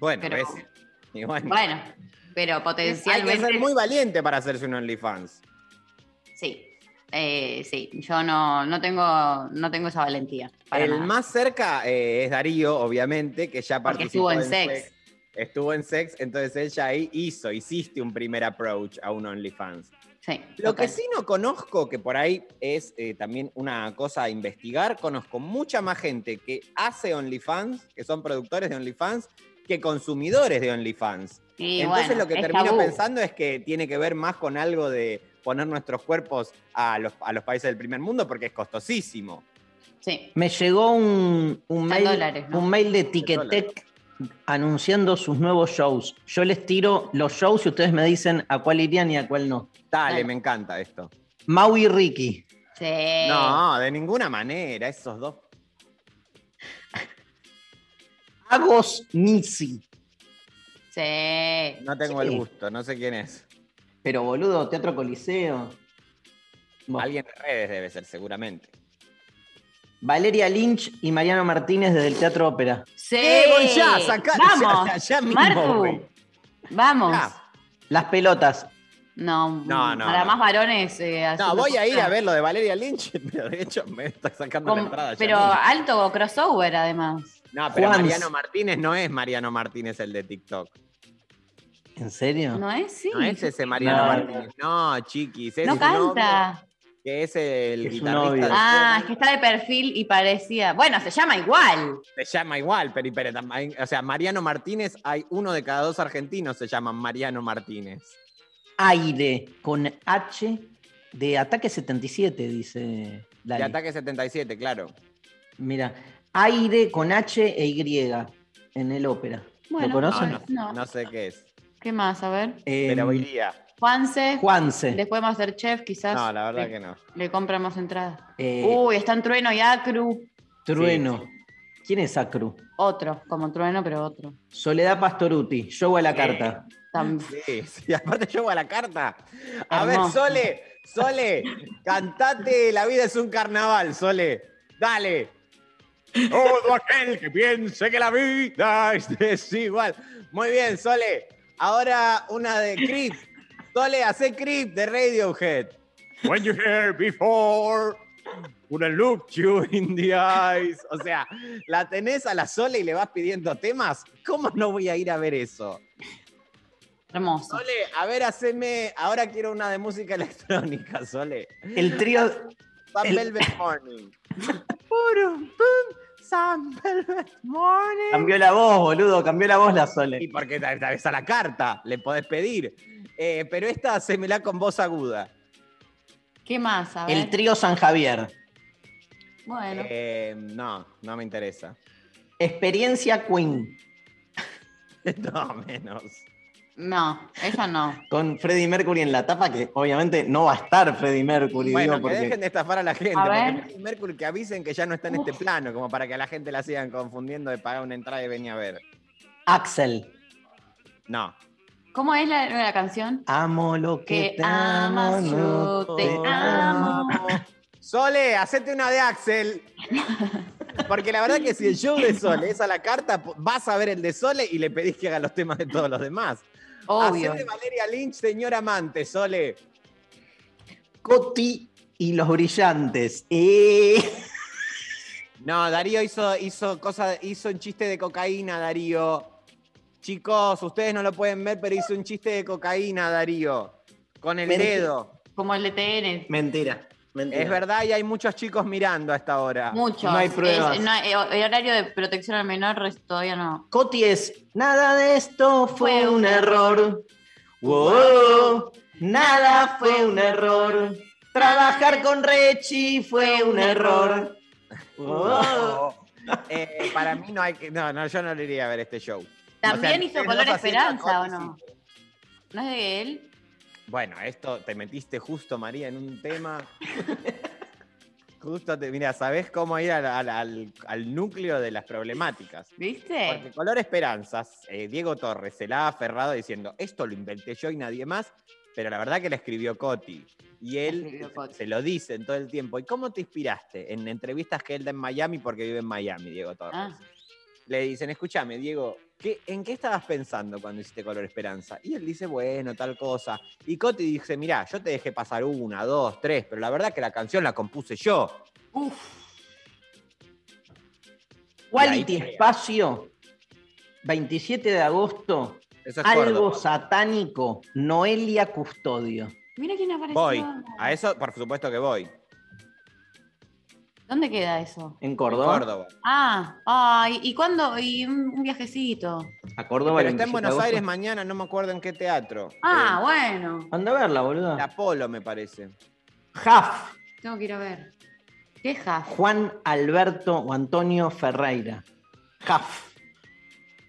Bueno, Pero- ves. [LAUGHS] Y bueno, Bueno, pero hay que potencialmente. ser muy valiente para hacerse un OnlyFans. Sí. Eh, sí, yo no, no, tengo, no tengo esa valentía. El nada. más cerca eh, es Darío, obviamente, que ya Porque participó estuvo en Sex. Estuvo en Sex, entonces él ya ahí hizo, hiciste un primer approach a un OnlyFans. Sí, Lo que sí no conozco, que por ahí es eh, también una cosa a investigar, conozco mucha más gente que hace OnlyFans, que son productores de OnlyFans, que consumidores de OnlyFans. Y Entonces bueno, lo que termino tabú. pensando es que tiene que ver más con algo de poner nuestros cuerpos a los, a los países del primer mundo porque es costosísimo. Sí. Me llegó un, un mail, dólares, ¿no? un mail de Ticketek anunciando sus nuevos shows. Yo les tiro los shows y ustedes me dicen a cuál irían y a cuál no. Dale, Dale. me encanta esto. Maui y Ricky. Sí. No, de ninguna manera, esos dos. [LAUGHS] Agos Nisi. Sí. No tengo Sí. el gusto, no sé quién es. Pero boludo, Teatro Coliseo. Bueno, Alguien de redes debe ser, seguramente. Valeria Lynch y Mariano Martínez desde el Teatro Ópera. Sí. Eh, voy ya, sacá- Vamos. ya- ya mismo, Martu. Vamos. Las pelotas. No, No, no, para no. más varones. eh, No, voy a ir a ver lo de Valeria Lynch, [LAUGHS] pero de hecho me está sacando la Con- entrada. ya pero mismo. alto crossover, además. No, pero Juans. Mariano Martínez no es Mariano Martínez el de TikTok. ¿En serio? ¿No es? Sí. No es ese Mariano No. Martínez. No, chiquis. No es novio canta. Que es el Es guitarrista. de Ah, es que está de perfil y parecía. Bueno, se llama igual. Se llama igual, pero, pero o sea, Mariano Martínez, hay uno de cada dos argentinos se llaman Mariano Martínez. Aire con H de Ataque 77, dice De Lali. Ataque 77, claro. Mira, aire con H e Y en el ópera. Bueno, ¿Lo conocen? No, No. no sé qué es. ¿Qué más? A ver. Eh, Pero iría. Juanse. Juanse. Después Masterchef, quizás. No, la verdad le, que no. le compramos entrada. Eh, Uy, están Trueno y Acru. Trueno. ¿Quién es Acru? Otro, como Trueno, pero otro. Soledad Pastoruti, show a la Sí. carta. Sí, sí, aparte yo voy a la carta. A ver. Sole, Sole, cantate La vida es un carnaval, Sole. Dale. Todo aquel que piense que la vida es desigual. Muy bien, Sole. Ahora una de Creep. Sole, hace Creep de Radiohead. When you hear before, when I look you in the eyes. O sea, la tenés a la Sole y le vas pidiendo temas. ¿Cómo no voy a ir a ver eso? Hermoso. Sole, a ver, haceme. Ahora quiero una de música [LAUGHS] electrónica, Sole. El trío. Sun El- Velvet Morning. [LAUGHS] Purum, pum, Sun Velvet Morning. Cambió la voz, boludo, cambió la voz la Y Sole. porque tal vez a la carta le podés pedir. Eh, pero esta hacémela con voz aguda. ¿Qué más? A ver. El trío San Javier. Bueno. Eh, no, no me interesa. Experiencia Queen. [LAUGHS] No, menos. No, esa no. Con Freddie Mercury en la tapa, que obviamente no va a estar Freddie Mercury. Bueno, digo, que porque dejen de estafar a la gente. A porque ver. Freddie Mercury que avisen que ya no está en este plano, como para que a la gente la sigan confundiendo de pagar una entrada y venir a ver. Axel. No. ¿Cómo es la, la canción? Amo lo que, Que te amo. amas, no yo te amo. Sole, hacete una de Axel. Porque la verdad que si el show de Sole es a la carta, vas a ver el de Sole y le pedís que haga los temas de todos los demás. Obvio. Hacé de Valeria Lynch, señor amante, Sole. Coti y los brillantes. Eh. No, Darío hizo, hizo, cosa, hizo un chiste de cocaína, Darío. Chicos, ustedes no lo pueden ver, pero hizo un chiste de cocaína, Darío. Con el Mentira. dedo. Como el de TN. Mentira. mentira. Es verdad y hay muchos chicos mirando a esta hora. Muchos. No hay pruebas. Es- no hay- el horario de protección al menor todavía no. Coti es, nada de esto fue Fue un un error. Wow, nada fue un error. Trabajar con Rechi fue un error. Wow. Eh, para mí no hay que. No, no, yo no le iría a ver este show. También O sea, hizo Color Esperanza, ¿o no? ¿No es de él? Bueno, esto te metiste justo, María, en un tema. [LAUGHS] justo te. Mira, ¿sabés cómo ir al, al- al- al núcleo de las problemáticas? ¿Viste? Porque Color Esperanzas, eh, Diego Torres se la ha aferrado diciendo, esto lo inventé yo y nadie más, pero la verdad que la escribió Coti. Y él Coti. se lo dice en todo el tiempo. ¿Y cómo te inspiraste? En entrevistas que él da en Miami porque vive en Miami, Diego Torres. Ah. le dicen, escúchame, Diego, ¿qué, ¿en qué estabas pensando cuando hiciste Color Esperanza? Y él dice, bueno, tal cosa. Y Coti dice, mirá, yo te dejé pasar una, dos, tres, pero la verdad que la canción la compuse yo. Quality Y ahí- Espacio, 27 de agosto, es algo Córdoba. satánico, Noelia Custodio. Mira quién apareció. Voy. A eso, por supuesto que voy. ¿Dónde queda eso? En Córdoba. Córdoba. Ah, ay, ¿y cuándo? Y un, un viajecito. A Córdoba. Pero está en 27 de Buenos. Aires mañana, no me acuerdo en qué teatro. Ah, bueno. Anda a verla, boludo. El Apolo, me parece. Jaf, Tengo que ir a ver. ¿Qué Jaf? Juan Alberto o Antonio Ferreira. Jaf.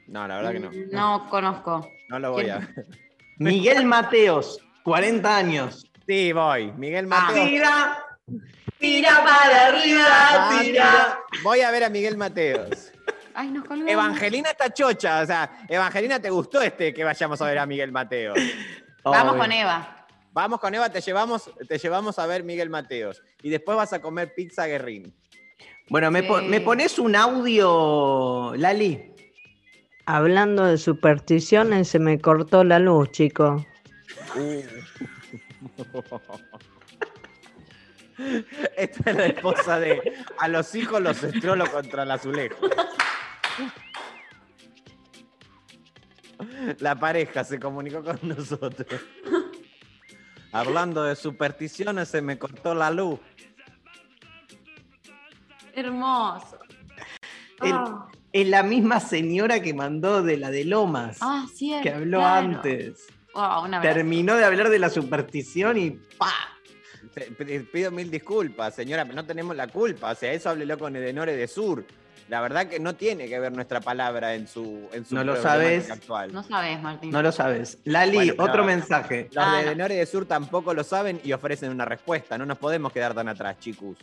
No, la verdad que no. No conozco. No lo voy ¿Quién? a [LAUGHS] ver. Miguel Mateos, 40 años. Sí, voy. Miguel Ah. Mateo. Tira, para arriba, Ah, tira. Voy a ver a Miguel Mateos. Ay, nos colgamos. Evangelina está chocha. O sea, Evangelina, ¿te gustó este que vayamos a ver a Miguel Mateos? Vamos Obvio. con Eva. Vamos con Eva, te llevamos, te llevamos a ver Miguel Mateos. Y después vas a comer pizza guerrín. Bueno, ¿me, po-. ¿me pones un audio, Lali? Hablando de supersticiones, se me cortó la luz, chicos. [LAUGHS] Esta es la esposa de a los hijos los estrolo contra el azulejo. La pareja se comunicó con nosotros. Hablando de supersticiones, se me cortó la luz. Hermoso. El- Ah, Es la misma señora que mandó de la de Lomas, ah, cierto. que habló claro. antes. Wow. Terminó de hablar de la superstición y ¡pa! Te Pido mil disculpas, señora, pero no tenemos la culpa. O sea, eso háblelo con Edenore de Sur. La verdad que no tiene que ver nuestra palabra en su, en su No lo sabes. actual. No sabes, Martín. No lo sabes. Lali, Bueno, otro mensaje. Los Ah, de no. Edenore de Sur tampoco lo saben y ofrecen una respuesta. No nos podemos quedar tan atrás, chicos.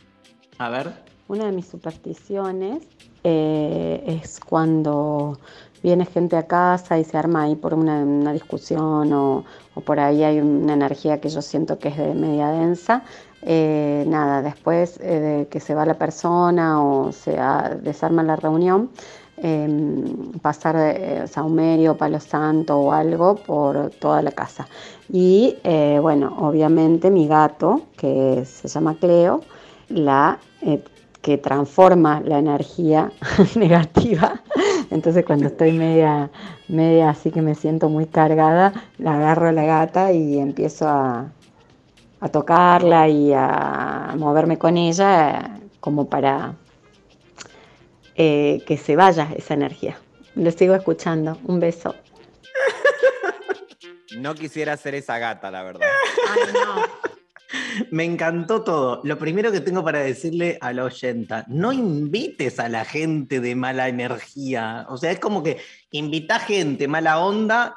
A ver. Una de mis supersticiones eh, es cuando viene gente a casa y se arma ahí por una, discusión o, por ahí hay una energía que yo siento que es de media densa. Eh, nada, después eh, de que se va la persona o se ha- desarma la reunión, eh, pasar eh, saumerio, palo santo o algo por toda la casa. Y eh, bueno, obviamente mi gato, que se llama Cleo, la que transforma la energía [LAUGHS] negativa. Entonces cuando estoy media, media así que me siento muy cargada, la agarro a la gata y empiezo a, a tocarla y a moverme con ella como para eh, que se vaya esa energía. Lo sigo escuchando. Un beso. [LAUGHS] No quisiera ser esa gata, la verdad. Ay, no. Me encantó todo. Lo primero que tengo para decirle a la oyenta, no invites a la gente de mala energía. O sea, es como que invita gente mala onda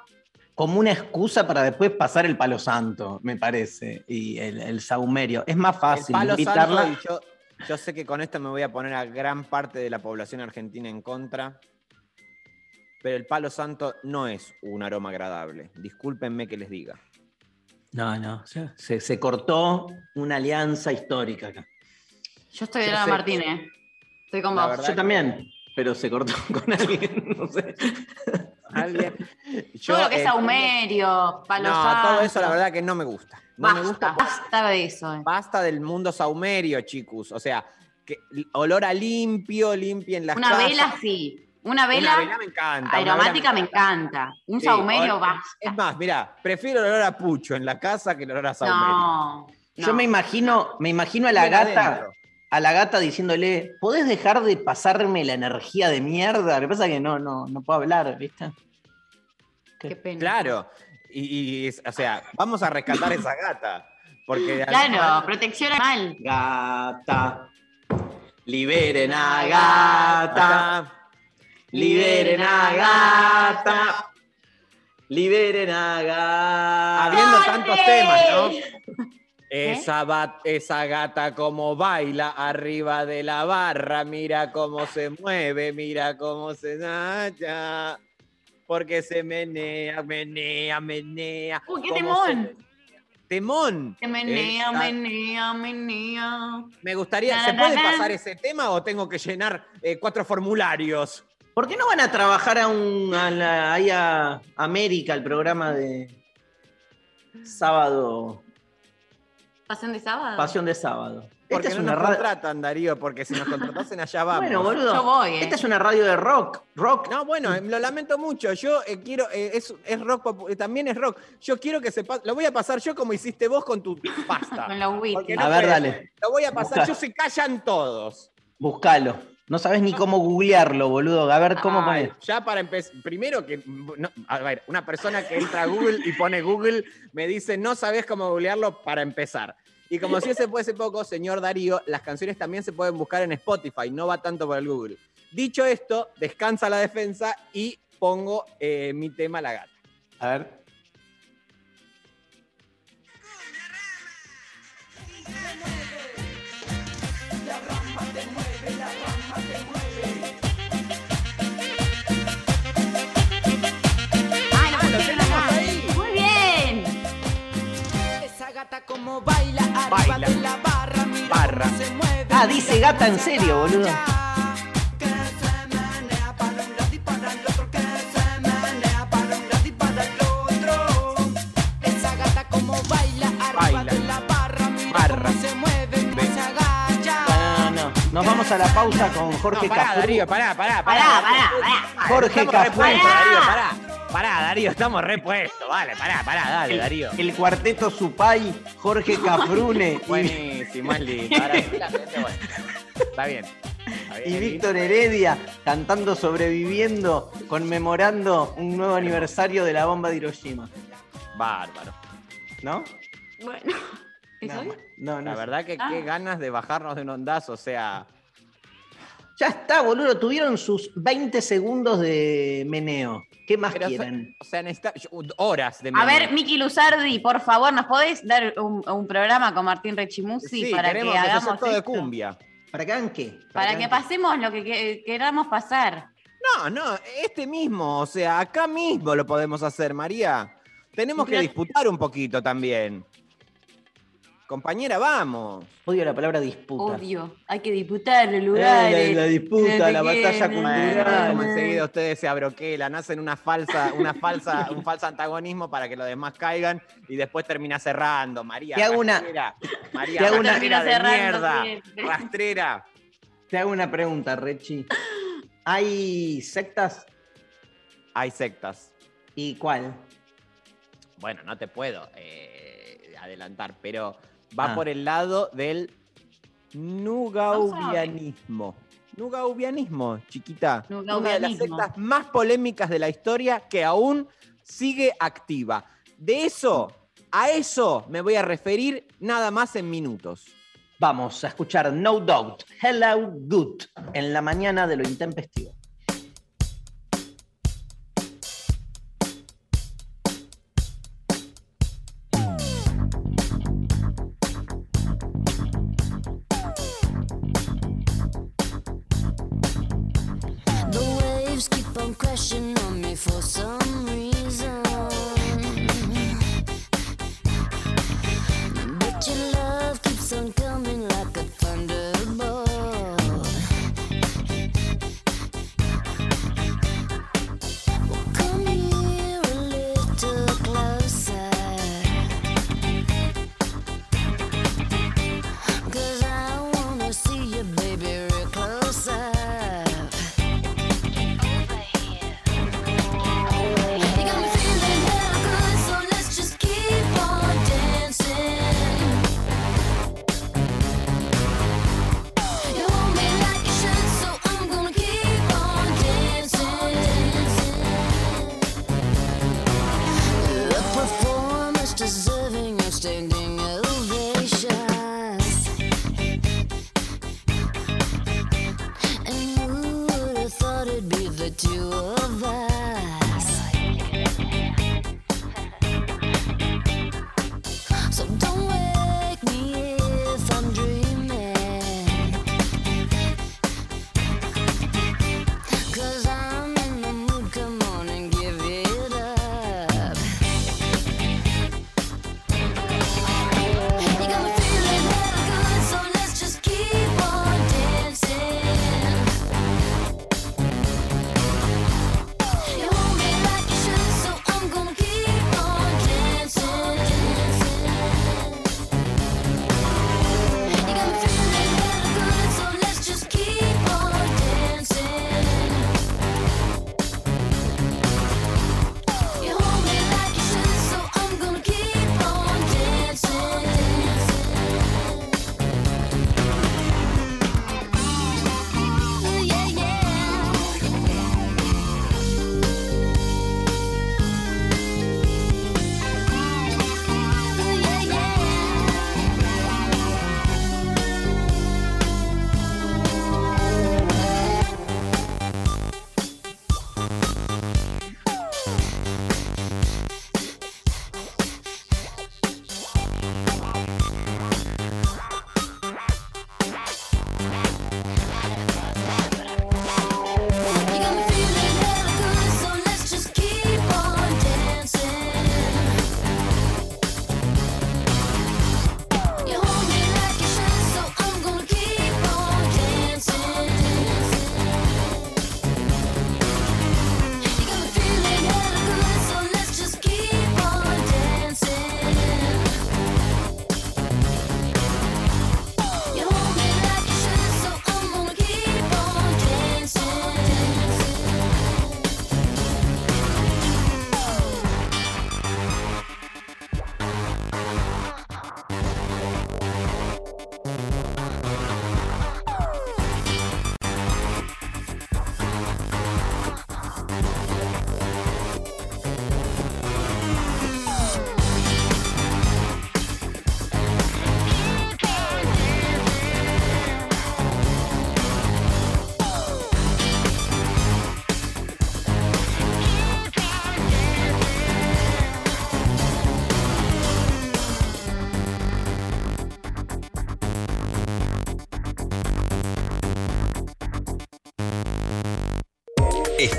como una excusa para después pasar el palo santo, me parece, y el, el saumerio. Es más El fácil palo invitarla. santo, y yo, yo sé que con esto me voy a poner a gran parte de la población argentina en contra. Pero el palo santo no es un aroma agradable. Discúlpenme que les diga. No, no, se, cortó una alianza histórica acá. Yo estoy de Yo la sé Martín, que- ¿eh? Estoy con La vos. Yo que- también, pero se cortó [LAUGHS] con alguien, no sé. Alguien. todo lo que es eh, saumerio, palo No, santo. todo eso la verdad que no me gusta. No basta, me gusta. basta de eso. eh. Basta del mundo saumerio, chicos. O sea, que olor a limpio, limpien las Una casas. vela sí. Una vela, Una vela me encanta. aromática me encanta. Un Sí, saumerio basta. Es más, mira, prefiero el olor a pucho en la casa que el olor a saumerio. No. Yo no. me imagino, me imagino a la gata, adentro. a la gata diciéndole, ¿podés dejar de pasarme la energía de mierda? Lo que pasa es que no, no, no puedo hablar, ¿viste? Qué pena. Claro. Y, o sea, vamos a rescatar esa gata. Porque Claro, protección animal. Gata. Liberen a gata. Liberen a gata. Liberen a gata. habiendo tantos temas, ¿no? ¿Qué? Esa, ba- esa gata como baila arriba de la barra, mira cómo se mueve, mira cómo se nacha. Porque se menea, menea, menea. Uy, qué se- temón. Temón. Que menea, Esa- menea, menea. Me gustaría, ¿se puede pasar ese tema o tengo que llenar eh, cuatro formularios? ¿Por qué no van a trabajar a un, a la- ahí a América, el programa de sábado, ¿Pasión de sábado? Pasión de sábado? Porque Esta es no una nos radio. contratan, Darío, porque si nos contratasen allá vamos. Bueno, boludo. Yo voy, eh. Esta es una radio de rock. Rock. No, bueno, eh, lo lamento mucho. Yo eh, quiero, eh, es, es rock, también es rock. Yo quiero que se pase, lo voy a pasar yo como hiciste vos con tu pasta. [LAUGHS] Con wheat. Porque A ver, dale. Lo voy a pasar, Busca. yo se callan todos. Buscalo. No sabes ni cómo googlearlo, boludo. A ver cómo Ay, pones. Ya para empezar, primero que, no, a ver, una persona que entra a Google y pone Google me dice, no sabes cómo googlearlo para empezar. Y como si ese fuese poco, señor Darío, las canciones también se pueden buscar en Spotify, no va tanto por el Google. Dicho esto, descansa la defensa y pongo eh, mi tema La Gata. A ver. ¡Ay, baila Baila. barra. Ah, dice gata en serio, boludo. Nos vamos a la pausa con Jorge No, pará. Darío, pará, pará, Pará, pará, pará. Jorge Estamos Cafrú. repuestos, Darío, pará. Pará, Darío, estamos repuestos. Vale, pará, pará, dale, El, Darío. el cuarteto Supay, Jorge Cafrune y, Buenísimo, es lindo. Está bien. Y Víctor Heredia cantando Sobreviviendo, conmemorando un nuevo aniversario de la bomba de Hiroshima. Bárbaro. ¿No? Bueno. ¿Eso No, no, no. La verdad que Ah. qué ganas de bajarnos de un ondazo, o sea. Ya está, boludo. Tuvieron sus 20 segundos de meneo. ¿Qué más Pero, quieren? O sea, necesita yo- horas de A meneo. ver, Miki Luzardi, por favor, ¿nos podés dar un, un programa con Martín Rechimusi sí, para que hagamos todo de esto? cumbia. ¿Para que hagan qué? Para que pasemos lo que, que- queramos pasar. No, no, este mismo, o sea, acá mismo lo podemos hacer, María. Tenemos que disputar un poquito también. Compañera, vamos. Odio la palabra disputa. Odio. Hay que disputar los Eh, lugares. la, la disputa, la batalla Bueno, como enseguida ustedes se abroquelan, hacen una falsa, una falsa, un falso antagonismo para que los demás caigan y después termina cerrando. María, Te hago una- rastrera. María, te hago una- rastrera de Termina cerrando mierda. siempre. Rastrera. Te hago una pregunta, Rechi. ¿Hay sectas? Hay sectas. ¿Y cuál? Bueno, no te puedo eh, adelantar, pero va Ah. por el lado del nugaubianismo. Nugaubianismo, chiquita. Una de las Nugaubianismo. sectas más polémicas de la historia que aún sigue activa. De eso, a eso me voy a referir nada más en minutos. Vamos a escuchar No Doubt, Hello Good, en la mañana de lo intempestivo.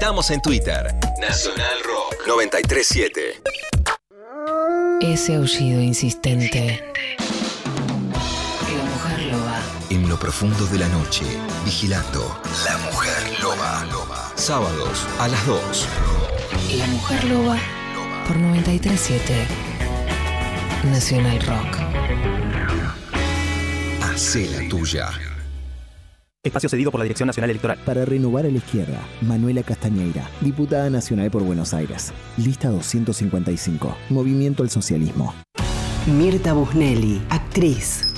Estamos en Twitter. Nacional Rock 937. Ese aullido insistente. La mujer loba. En lo profundo de la noche, vigilando. La mujer loba. Sábados a las 2. La mujer loba por 937. Nacional Rock. Hacé la tuya. Espacio cedido por la Dirección Nacional Electoral. Para renovar a la izquierda, Manuela Castañeira, diputada nacional por Buenos Aires. Lista 255. Movimiento al Socialismo. Mirta Busnelli, actriz.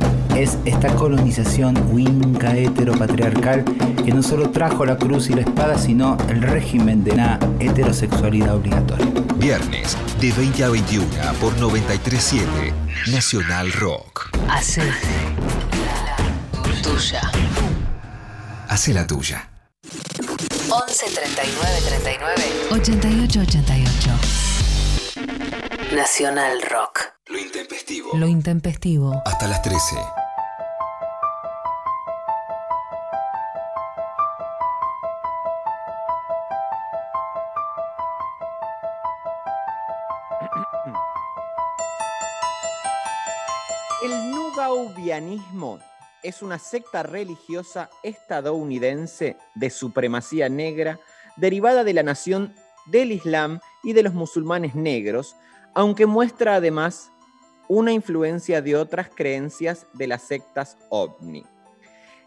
es esta colonización winca heteropatriarcal que no solo trajo la cruz y la espada, sino el régimen de la heterosexualidad obligatoria. Viernes de 20 a 21 por 937 Nacional Rock. Hace la tuya. Hace la tuya. 11 39 39 88 88. Nacional Rock. Lo intempestivo. Lo intempestivo. Hasta las 13. El nugaubianismo es una secta religiosa estadounidense de supremacía negra derivada de la nación del Islam y de los musulmanes negros, aunque muestra además una influencia de otras creencias de las sectas ovni.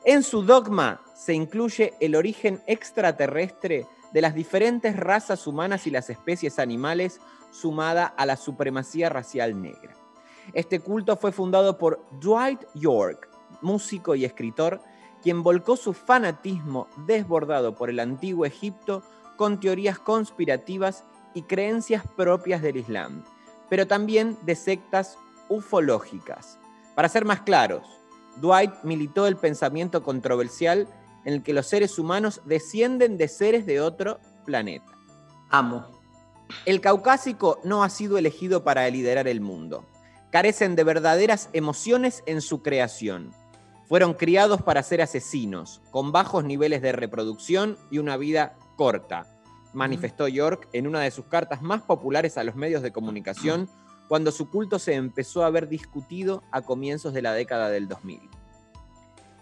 En su dogma se incluye el origen extraterrestre de las diferentes razas humanas y las especies animales sumada a la supremacía racial negra. Este culto fue fundado por Dwight York, músico y escritor, quien volcó su fanatismo desbordado por el antiguo Egipto con teorías conspirativas y creencias propias del Islam, pero también de sectas ufológicas. Para ser más claros, Dwight militó el pensamiento controversial en el que los seres humanos descienden de seres de otro planeta. Amo. El caucásico no ha sido elegido para liderar el mundo. Carecen de verdaderas emociones en su creación. Fueron criados para ser asesinos, con bajos niveles de reproducción y una vida corta, manifestó York en una de sus cartas más populares a los medios de comunicación cuando su culto se empezó a ver discutido a comienzos de la década del 2000.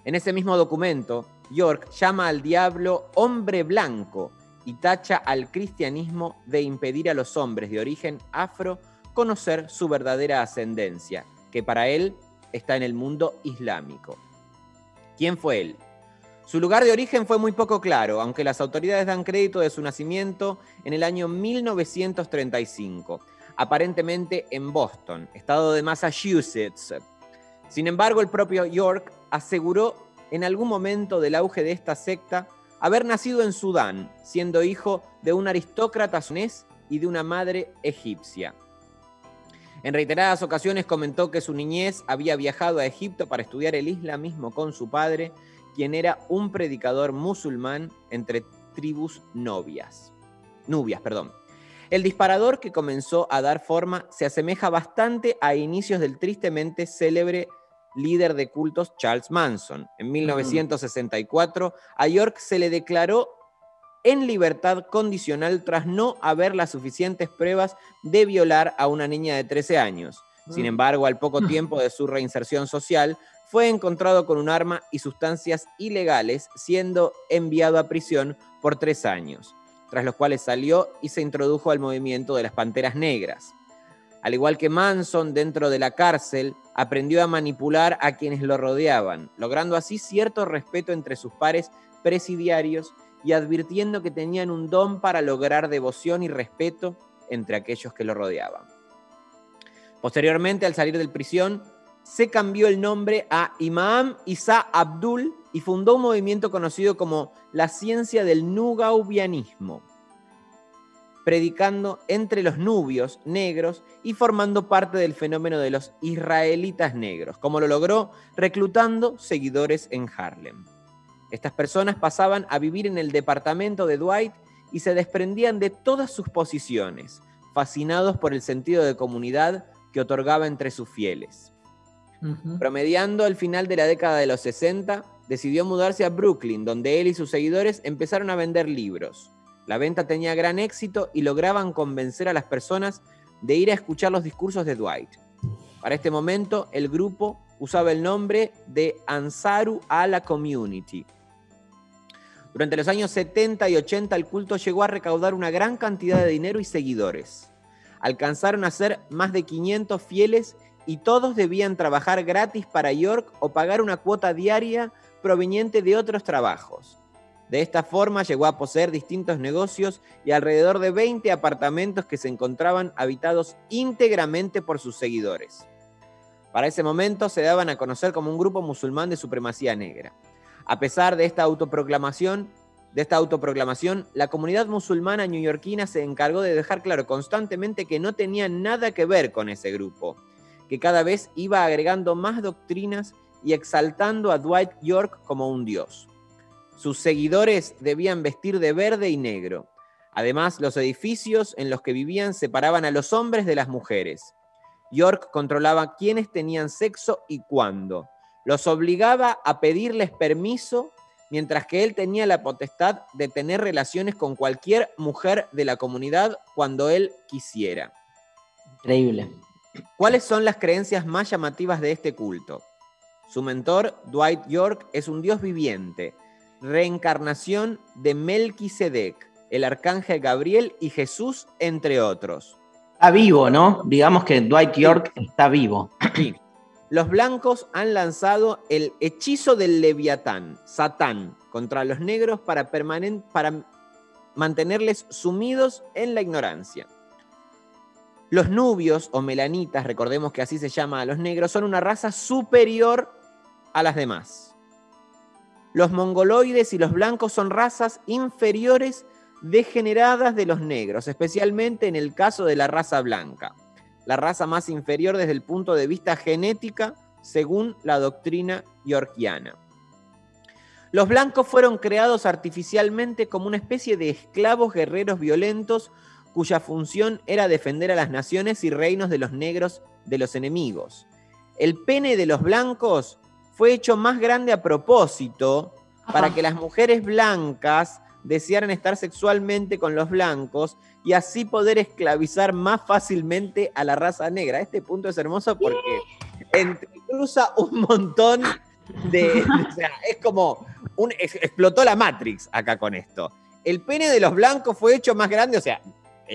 En ese mismo documento, York llama al diablo hombre blanco y tacha al cristianismo de impedir a los hombres de origen afro conocer su verdadera ascendencia, que para él está en el mundo islámico. ¿Quién fue él? Su lugar de origen fue muy poco claro, aunque las autoridades dan crédito de su nacimiento en el año 1935, aparentemente en Boston, estado de Massachusetts. Sin embargo, el propio York aseguró en algún momento del auge de esta secta haber nacido en Sudán, siendo hijo de un aristócrata sunés y de una madre egipcia. En reiteradas ocasiones comentó que su niñez había viajado a Egipto para estudiar el islamismo con su padre, quien era un predicador musulmán entre tribus novias. Nubias, perdón. El disparador que comenzó a dar forma se asemeja bastante a inicios del tristemente célebre líder de cultos Charles Manson. En 1964, a York se le declaró en libertad condicional tras no haber las suficientes pruebas de violar a una niña de 13 años. Sin Mm. embargo, al poco [LAUGHS] tiempo de su reinserción social, fue encontrado con un arma y sustancias ilegales, siendo enviado a prisión por tres años, tras los cuales salió y se introdujo al movimiento de las Panteras Negras. Al igual que Manson dentro de la cárcel, aprendió a manipular a quienes lo rodeaban, logrando así cierto respeto entre sus pares presidiarios y advirtiendo que tenían un don para lograr devoción y respeto entre aquellos que lo rodeaban. Posteriormente, al salir de prisión, se cambió el nombre a Imam Isa Abdul y fundó un movimiento conocido como la ciencia del nugaubianismo, predicando entre los nubios negros y formando parte del fenómeno de los israelitas negros, como lo logró reclutando seguidores en Harlem. Estas personas pasaban a vivir en el departamento de Dwight y se desprendían de todas sus posiciones, fascinados por el sentido de comunidad que otorgaba entre sus fieles. Promediando al final de la década de los 60, decidió mudarse a Brooklyn, donde él y sus seguidores empezaron a vender libros. La venta tenía gran éxito y lograban convencer a las personas de ir a escuchar los discursos de Dwight. Para este momento, el grupo usaba el nombre de Ansaru a la Community. Durante los años 70 y 80, el culto llegó a recaudar una gran cantidad de dinero y seguidores. Alcanzaron a ser más de 500 fieles y todos debían trabajar gratis para York o pagar una cuota diaria proveniente de otros trabajos. De esta forma llegó a poseer distintos negocios y alrededor de 20 apartamentos que se encontraban habitados íntegramente por sus seguidores. Para ese momento se daban a conocer como un grupo musulmán de supremacía negra. A pesar de esta autoproclamación, de esta autoproclamación, la comunidad musulmana neoyorquina se encargó de dejar claro constantemente que no tenía nada que ver con ese grupo, que cada vez iba agregando más doctrinas y exaltando a Dwight York como un dios. Sus seguidores debían vestir de verde y negro. Además, los edificios en los que vivían separaban a los hombres de las mujeres. York controlaba quiénes tenían sexo y cuándo. Los obligaba a pedirles permiso, mientras que él tenía la potestad de tener relaciones con cualquier mujer de la comunidad cuando él quisiera. Increíble. ¿Cuáles son las creencias más llamativas de este culto? Su mentor, Dwight York, es un dios viviente, reencarnación de Melquisedec, el arcángel Gabriel y Jesús, entre otros. Está vivo, ¿no? Digamos que Dwight York está vivo. Sí. Los blancos han lanzado el hechizo del Leviatán, Satán, contra los negros para, permanen- para mantenerles sumidos en la ignorancia. Los nubios o melanitas, recordemos que así se llama a los negros, son una raza superior a las demás. Los mongoloides y los blancos son razas inferiores degeneradas de los negros, especialmente en el caso de la raza blanca, la raza más inferior desde el punto de vista genética, según la doctrina yorkiana. Los blancos fueron creados artificialmente como una especie de esclavos guerreros violentos cuya función era defender a las naciones y reinos de los negros de los enemigos. El pene de los blancos fue hecho más grande a propósito para que las mujeres blancas desearan estar sexualmente con los blancos y así poder esclavizar más fácilmente a la raza negra. Este punto es hermoso porque cruza un montón de... [LAUGHS] o sea, es como... Un, explotó la Matrix acá con esto. El pene de los blancos fue hecho más grande, o sea,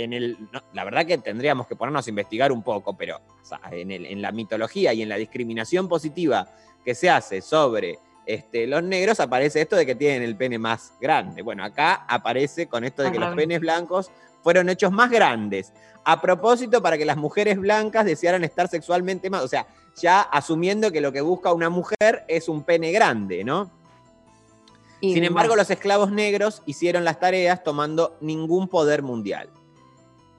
en el, no, la verdad que tendríamos que ponernos a investigar un poco, pero o sea, en, el- en la mitología y en la discriminación positiva que se hace sobre este, los negros aparece esto de que tienen el pene más grande. Bueno, acá aparece con esto de que Ajá. los penes blancos fueron hechos más grandes. A propósito, para que las mujeres blancas desearan estar sexualmente más. O sea, ya asumiendo que lo que busca una mujer es un pene grande, ¿no? Y Sin embargo, los esclavos negros hicieron las tareas tomando ningún poder mundial.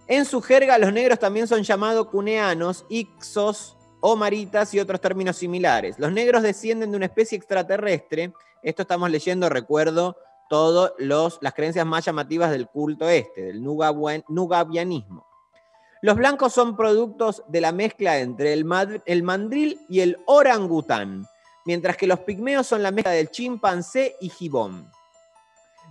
En su jerga, los negros también son llamados cuneanos, ixos, omaritas y otros términos similares. Los negros descienden de una especie extraterrestre. Esto estamos leyendo, recuerdo, todas las creencias más llamativas del culto este, del nugabianismo. Los blancos son productos de la mezcla entre el, el mandril y el orangután, mientras que los pigmeos son la mezcla del chimpancé y gibón.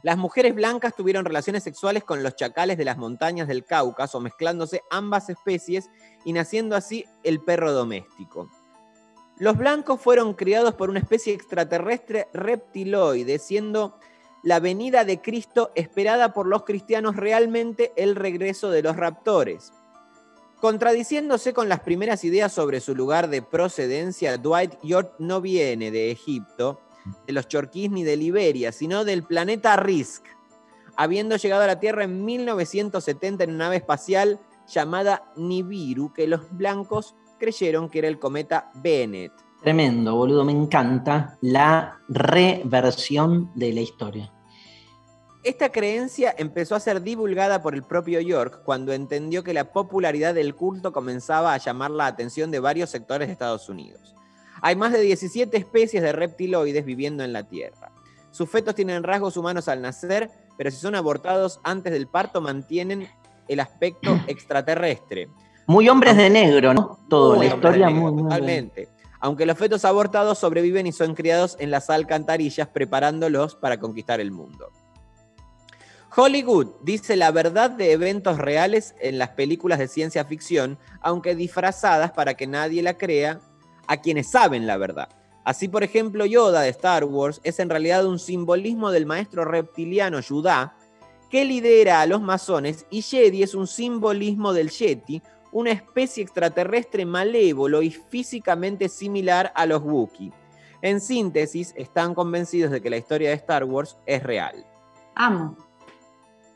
Las mujeres blancas tuvieron relaciones sexuales con los chacales de las montañas del Cáucaso, mezclándose ambas especies y naciendo así el perro doméstico. Los blancos fueron criados por una especie extraterrestre reptiloide, siendo la venida de Cristo esperada por los cristianos realmente el regreso de los raptores. Contradiciéndose con las primeras ideas sobre su lugar de procedencia, Dwight York no viene de Egipto, de los chorquís ni de Liberia, sino del planeta Risk, habiendo llegado a la Tierra en 1970 en una nave espacial llamada Nibiru, que los blancos creyeron que era el cometa Bennett. Tremendo, boludo. Me encanta la reversión de la historia. Esta creencia empezó a ser divulgada por el propio York cuando entendió que la popularidad del culto comenzaba a llamar la atención de varios sectores de Estados Unidos. Hay más de 17 especies de reptiloides viviendo en la Tierra. Sus fetos tienen rasgos humanos al nacer, pero si son abortados antes del parto mantienen el aspecto [CLEARS THROAT] extraterrestre. Muy hombres de negro, ¿no? Todo, Muy la historia muy, muy Totalmente. Aunque los fetos abortados sobreviven y son criados en las alcantarillas, preparándolos para conquistar el mundo. Hollywood dice la verdad de eventos reales en las películas de ciencia ficción, aunque disfrazadas para que nadie la crea a quienes saben la verdad. Así, por ejemplo, Yoda de Star Wars es en realidad un simbolismo del maestro reptiliano Yudá, que lidera a los masones, y Jedi es un simbolismo del Yeti, una especie extraterrestre malévolo y físicamente similar a los Wookiee. En síntesis, están convencidos de que la historia de Star Wars es real. Amo.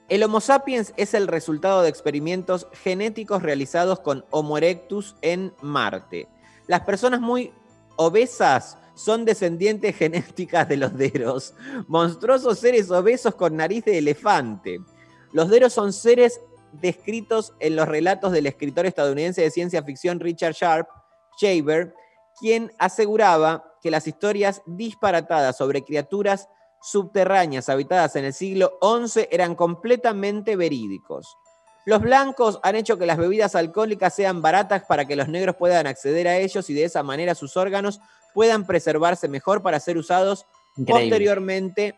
El Homo sapiens es el resultado de experimentos genéticos realizados con Homo erectus en Marte. Las personas muy obesas son descendientes [LAUGHS] genéticas de los deros, monstruosos seres obesos con nariz de elefante. Los deros son seres descritos en los relatos del escritor estadounidense de ciencia ficción Richard Sharp, Shaver, quien aseguraba que las historias disparatadas sobre criaturas subterráneas habitadas en el siglo XI eran completamente verídicos. Los blancos han hecho que las bebidas alcohólicas sean baratas para que los negros puedan acceder a ellos y de esa manera sus órganos puedan preservarse mejor para ser usados Increíble. posteriormente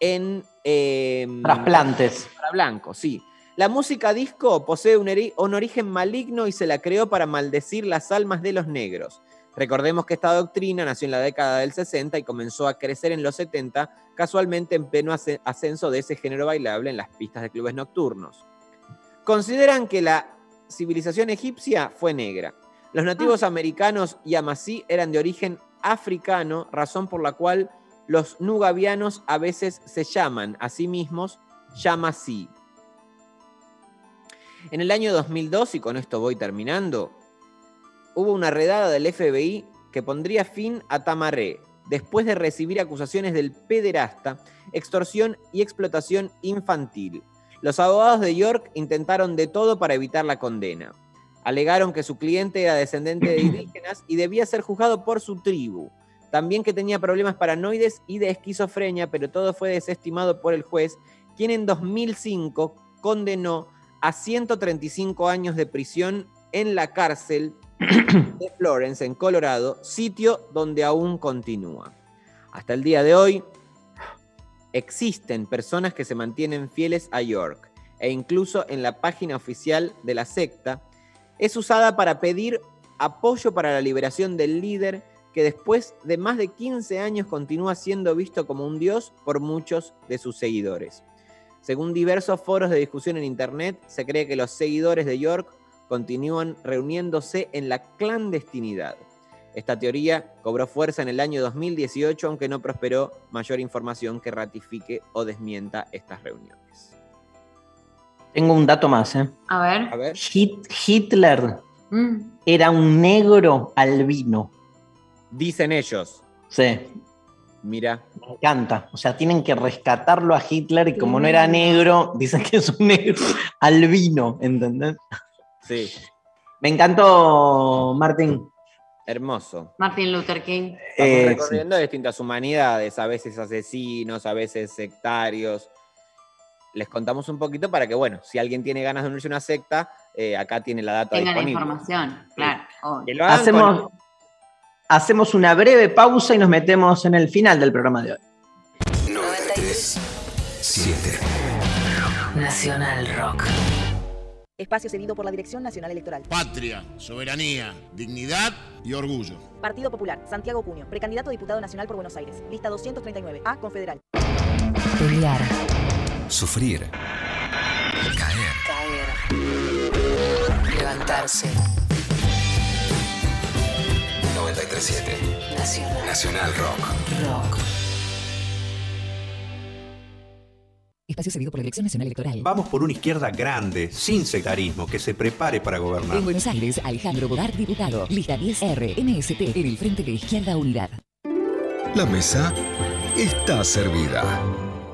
en... eh, Trasplantes. Para blancos, sí. La música disco posee un, un origen maligno y se la creó para maldecir las almas de los negros. Recordemos que esta doctrina nació en la década del 60 y comenzó a crecer en los 70, casualmente en pleno asce- ascenso de ese género bailable en las pistas de clubes nocturnos. Consideran que la civilización egipcia fue negra. Los nativos americanos yamasí eran de origen africano, razón por la cual los nugavianos a veces se llaman a sí mismos yamasí. En el año 2002, y con esto voy terminando, hubo una redada del FBI que pondría fin a Tamaré, después de recibir acusaciones del pederasta, extorsión y explotación infantil. Los abogados de York intentaron de todo para evitar la condena. Alegaron que su cliente era descendente de [CLEARS THROAT] indígenas y debía ser juzgado por su tribu. También que tenía problemas paranoides y de esquizofrenia, pero todo fue desestimado por el juez, quien en 2005 condenó a 135 años de prisión en la cárcel [CLEARS THROAT] de Florence, en Colorado, sitio donde aún continúa. Hasta el día de hoy, existen personas que se mantienen fieles a York, e incluso en la página oficial de la secta, es usada para pedir apoyo para la liberación del líder que después de más de 15 años continúa siendo visto como un dios por muchos de sus seguidores. Según diversos foros de discusión en Internet, se cree que los seguidores de York continúan reuniéndose en la clandestinidad. Esta teoría cobró fuerza en el año 2018, aunque no prosperó mayor información que ratifique o desmienta estas reuniones. Tengo un dato más, ¿eh? A ver. Hit- Hitler Mm. era un negro albino. Dicen ellos. Sí. Mira. Me encanta. O sea, tienen que rescatarlo a Hitler y como no era negro, dicen que es un negro [LAUGHS] albino, ¿entendés? Sí. Me encantó, Martín. Hermoso. Martin Luther King. Estamos Eh, recorriendo distintas humanidades, a veces asesinos, a veces sectarios. les contamos un poquito para que, bueno, si alguien tiene ganas de unirse a una secta, eh, acá tiene la data Tengan la disponible. información, claro. Que lo hagan Hacemos, con- hacemos una breve pausa y nos metemos en el final del programa de hoy. 93 7 Nacional Rock. Espacio cedido por la Dirección Nacional Electoral. Patria, soberanía, dignidad y orgullo. Partido Popular, Santiago Puño, precandidato a diputado nacional por Buenos Aires. Lista 239, A, Confederal. Pelear. Sufrir. Caer. Caer. Levantarse. 937 Nacional. Nacional Rock. Rock. Espacio cedido por la Dirección Nacional Electoral. Vamos por una izquierda grande, sin sectarismo, que se prepare para gobernar. En Buenos Aires, Alejandro Bodar, diputado. Lista 10R, MST, en el Frente de Izquierda Unidad. La mesa está servida.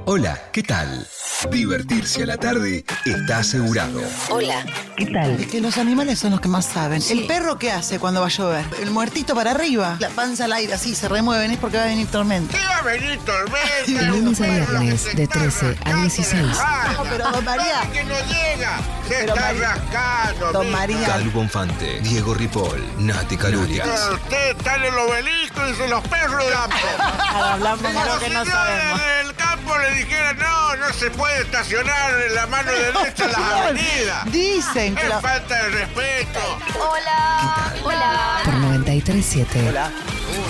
Hola, ¿qué tal? Divertirse a la tarde está asegurado. Hola, ¿qué tal? Es que los animales son los que más saben. ¿El perro qué hace cuando va a llover? El muertito para arriba. La panza al aire así, se remueven, es porque va a venir tormenta. ¿Qué va a venir tormenta? [LAUGHS] De lunes a viernes, de 13 a 16. No, pero don María. que no llega! Se Pero está María- rascando. Don. María. Calvo Bonfante, Diego Ripoll, Nati Calurias. Pero Usted está en el obelisco y dice los perros del campo. [LAUGHS] hablamos de lo que no sabemos. del campo le dijera, no, no se puede estacionar en la mano derecha en las [LAUGHS] avenidas. Dicen que Es la- falta de respeto. Hola. Hola. Por 937.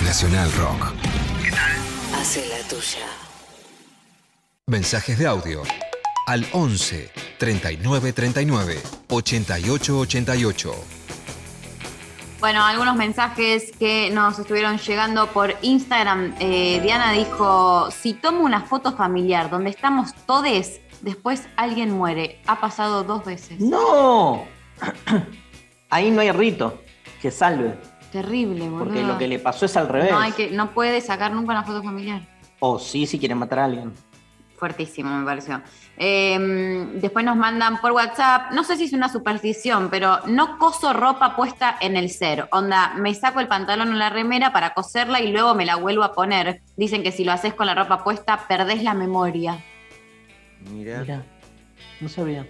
Nacional Rock. Hace la tuya. Mensajes de audio al 11 39 39 88 88. Bueno, algunos mensajes que nos estuvieron llegando por Instagram. Eh, Diana dijo, si tomo una foto familiar donde estamos todes, después alguien muere. Ha pasado dos veces. ¡No! [CLEARS THROAT] Ahí no hay rito que salve, Terrible, boludo. porque lo que le pasó es al revés. No, hay que, no puede sacar nunca una foto familiar. O sí, si quiere matar a alguien. Fuertísimo, me pareció. Eh, después nos mandan por WhatsApp, no sé si es una superstición, pero no coso ropa puesta en el ser. Onda, me saco el pantalón o la remera para coserla y luego me la vuelvo a poner. Dicen que si lo haces con la ropa puesta, perdés la memoria. Mira. Mira, no sabía.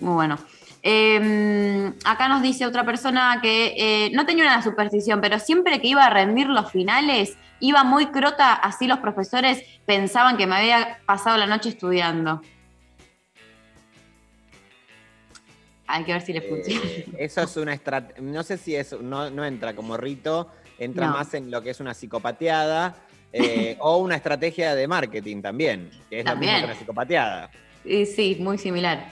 Muy bueno. Eh, acá nos dice otra persona que eh, no tenía una superstición, pero siempre que iba a rendir los finales, iba muy crota, así los profesores pensaban que me había pasado la noche estudiando. Hay que ver si le funciona. Eh, eso es una estrategia. No sé si es. No, no entra como rito, entra No. más en lo que es una psicopateada eh, [LAUGHS] o una estrategia de marketing también, que es lo mismo También. que una psicopateada. Y sí, muy similar.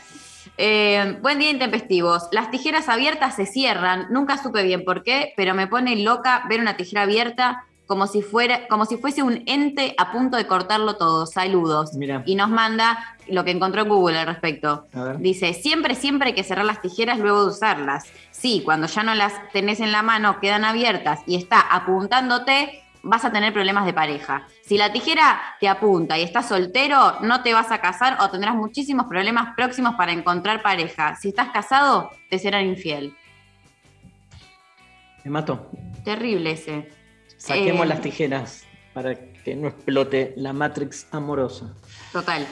Eh, buen día intempestivos. Las tijeras abiertas se cierran. Nunca supe bien por qué, pero me pone loca ver una tijera abierta como si fuera, como si fuese un ente a punto de cortarlo todo. Saludos. Mira. Y nos manda lo que encontró en Google al respecto. Dice, siempre, siempre hay que cerrar las tijeras luego de usarlas. Sí, cuando ya no las tenés en la mano, quedan abiertas y está apuntándote, vas a tener problemas de pareja. Si la tijera te apunta y estás soltero, no te vas a casar o tendrás muchísimos problemas próximos para encontrar pareja. Si estás casado, te serán infiel. Me mató. Terrible ese. Saquemos Eh, las tijeras para que no explote la Matrix amorosa. Total.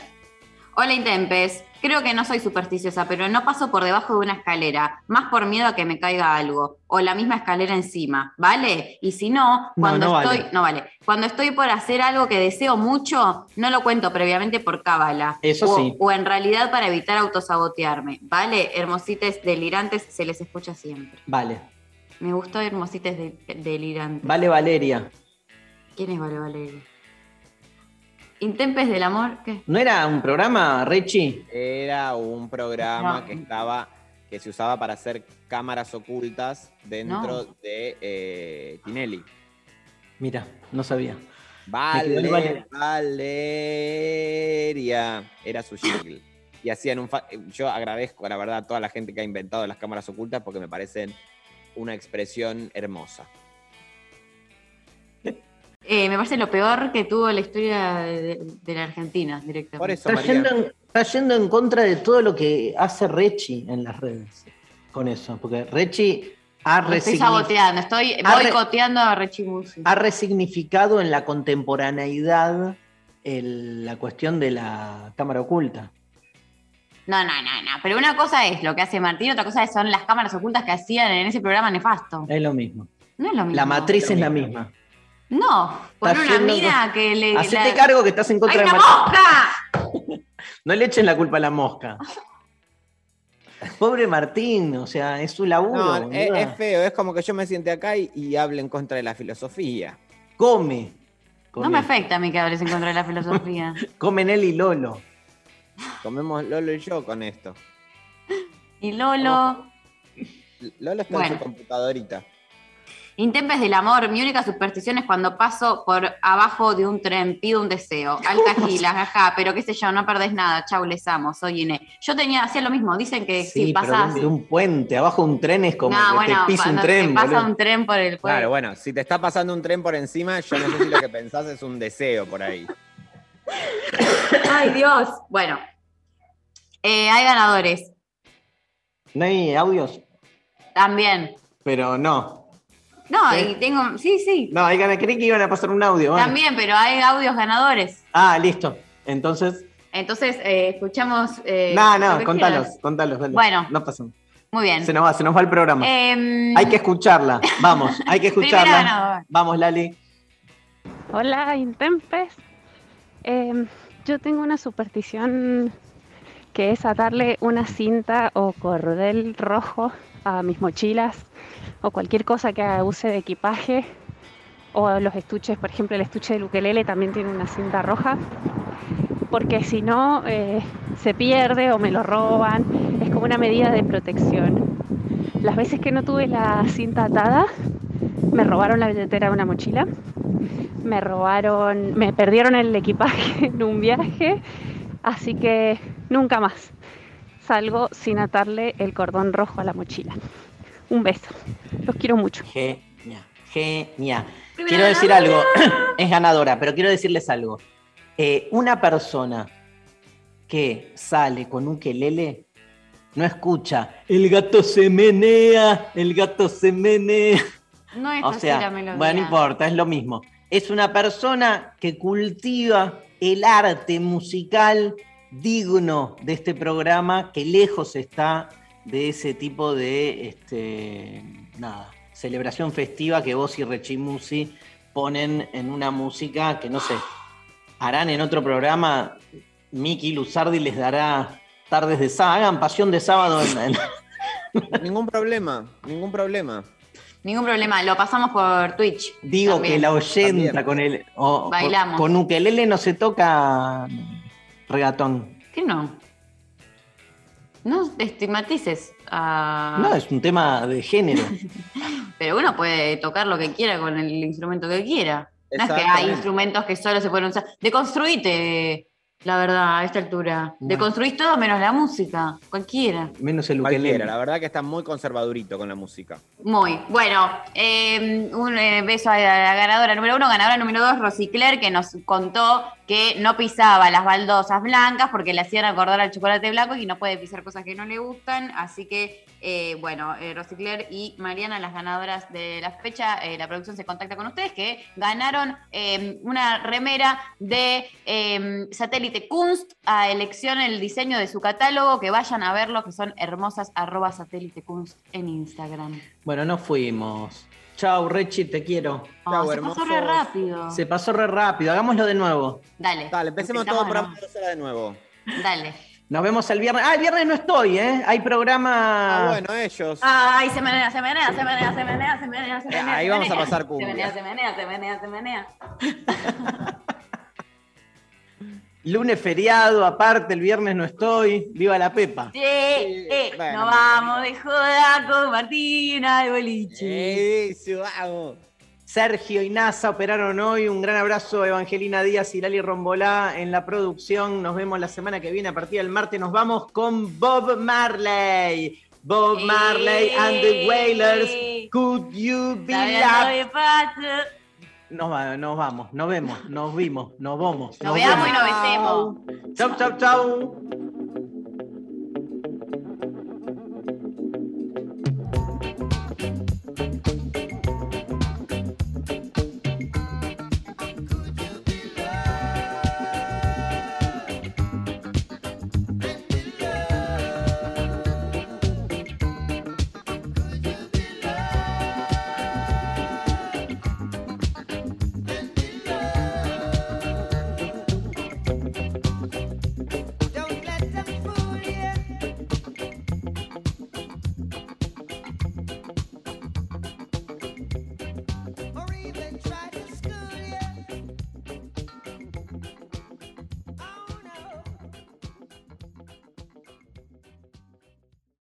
Hola Intempes, creo que no soy supersticiosa, pero no paso por debajo de una escalera, más por miedo a que me caiga algo, o la misma escalera encima, ¿vale? Y si no, cuando no estoy, vale. no vale, cuando estoy por hacer algo que deseo mucho, no lo cuento previamente por cábala. Eso o, sí. O en realidad para evitar autosabotearme, ¿vale? Hermosites delirantes se les escucha siempre. Vale. Me gustó Hermosites de- delirantes. Vale, Valeria. ¿Quién es Vale Valeria? Intempes del amor, ¿qué? ¿No era un programa, Rechi? Era un programa No. que estaba que se usaba para hacer cámaras ocultas dentro No. de eh, Tinelli. Mira, no sabía. Vale. Valeria. Era su jingle. Y hacían un. fa- Yo agradezco, la verdad, a toda la gente que ha inventado las cámaras ocultas porque me parecen una expresión hermosa. Eh, me parece lo peor que tuvo la historia de, la Argentina directamente. Por eso, Está yendo, en, está yendo en contra de todo lo que hace Rechi en las redes. Con eso. Porque Rechi ha, No estoy saboteando, estoy boicoteando a Rechimusi. ha resignificado en la contemporaneidad el- la cuestión de la cámara oculta. No, no, no, no. Pero una cosa es lo que hace Martín, otra cosa son las cámaras ocultas que hacían en ese programa nefasto. Es lo mismo. No es lo mismo. La matriz es la misma. No, con Está una mina con- que le. Hacete la- cargo que estás en contra ¡Hay de una Martín. mosca! [LAUGHS] No le echen la culpa a la mosca. [LAUGHS] Pobre Martín, o sea, es su laburo. No, es, boluda. es feo, es como que yo me siente acá y, y hable en contra de la filosofía. Come. No me afecta a mí que hables en contra de la filosofía. [LAUGHS] Comen él y Lolo. Comemos Lolo y yo con esto. [LAUGHS] Y Lolo. Lolo está en su computadorita. Intempes del amor, mi única superstición es cuando paso por abajo de un tren, pido un deseo. Alta [LAUGHS] gila, jaja, pero qué sé yo, no perdés nada. Chau, les amo, soy Inés. Yo tenía, hacía lo mismo, dicen que Sí, si pasás. de un puente, abajo de un tren es como no, que bueno, te pisa un tren. te pasa boludo. un tren por el. Claro, bueno, si te está pasando un tren por encima, yo no sé si lo que pensás es un deseo por ahí. Ay, Dios. Bueno, eh, hay ganadores No hay audios, también. pero no. No, ¿Qué? y tengo. Sí, sí. No, hay ganas, creí que iban a pasar un audio. bueno. También, pero hay audios ganadores. Ah, listo. Entonces, Entonces, eh, escuchamos. eh, no, no, contalos, quieras. contalos. dale. Bueno. No pasa. Muy bien. Se nos va, se nos va el programa. Em, Hay que escucharla. Vamos, hay que [LAUGHS] escucharla. Vamos, Lali. Hola, Intempes. Eh, yo tengo una superstición que es atarle una cinta o cordel rojo a mis mochilas o cualquier cosa que use de equipaje o los estuches, por ejemplo, el estuche del ukelele también tiene una cinta roja porque si no eh, se pierde o me lo roban. Es como una medida de protección. Las veces que no tuve la cinta atada, me robaron la billetera de una mochila, me robaron, me perdieron el equipaje [LAUGHS] en un viaje, así que nunca más salgo sin atarle el cordón rojo a la mochila. Un beso. Los quiero mucho. Genia, genia. Quiero decir algo, [CLEARS THROAT] es ganadora, pero quiero decirles algo. Eh, una persona que sale con un quelele no escucha, el gato se menea, el gato se menea. No es O así sea, la melodía. bueno, no importa, es lo mismo. Es una persona que cultiva el arte musical digno de este programa, que lejos está de ese tipo de este, nada, celebración festiva que vos y Rechimusi ponen en una música que no sé, harán en otro programa. Miki Luzardi les dará tardes de sábado, hagan pasión de sábado en- en, [LAUGHS] Ningún problema, ningún problema. Ningún problema, lo pasamos por Twitch. Digo también. que la oyenta con el. Bailamos. Con ukelele no se toca regatón. ¿Qué no? No estigmatices a... No, es un tema de género. [LAUGHS] Pero uno puede tocar lo que quiera con el instrumento que quiera. No es que hay instrumentos que solo se pueden usar. Deconstruite, la verdad, a esta altura. Deconstruís todo menos la música, cualquiera. Menos el Cualquiera, ukelele. la verdad que está muy conservadurito con la música. Muy bueno. eh, un eh, beso a la ganadora número uno, ganadora número dos, Rosicler, que nos contó que no pisaba las baldosas blancas porque le hacían acordar al chocolate blanco y no puede pisar cosas que no le gustan. Así que, eh, bueno, eh, Rosicler y Mariana, las ganadoras de la fecha, eh, la producción se contacta con ustedes, que ganaron eh, una remera de eh, Satélite Kunst a elección el diseño de su catálogo. Que vayan a verlo, que son hermosas, arroba Satélite Kunst en Instagram. Bueno, no fuimos. Chau, Rechi, te quiero. Ah, se pasó re rápido. Se pasó re rápido, hagámoslo de nuevo. Dale. Dale, empecemos todo el programa de nuevo. Dale. Nos vemos el viernes. Ah, el viernes no estoy, ¿eh? Hay programa. Ah, bueno, ellos. Ay, se menea, se menea, se menea, se menea, se menea, se menea. ahí se vamos a pasar Se cumbia. menea, se menea, se menea, se menea. [LAUGHS] Lunes feriado, aparte, el viernes no estoy. Viva la Pepa. Sí, eh, bueno, nos vamos de joda con Martina al boliche. Eso, vamos. Sergio y NASA operaron hoy. Un gran abrazo, Evangelina Díaz y Lali Rombolá en la producción. Nos vemos la semana que viene. A partir del martes nos vamos con Bob Marley. Bob Marley and the Wailers. Could you be ¿Sabes lo loved? Nos, va- nos vamos, nos vemos, nos vimos, nos vamos. Nos veamos y nos besemos. Chau, chau, chau.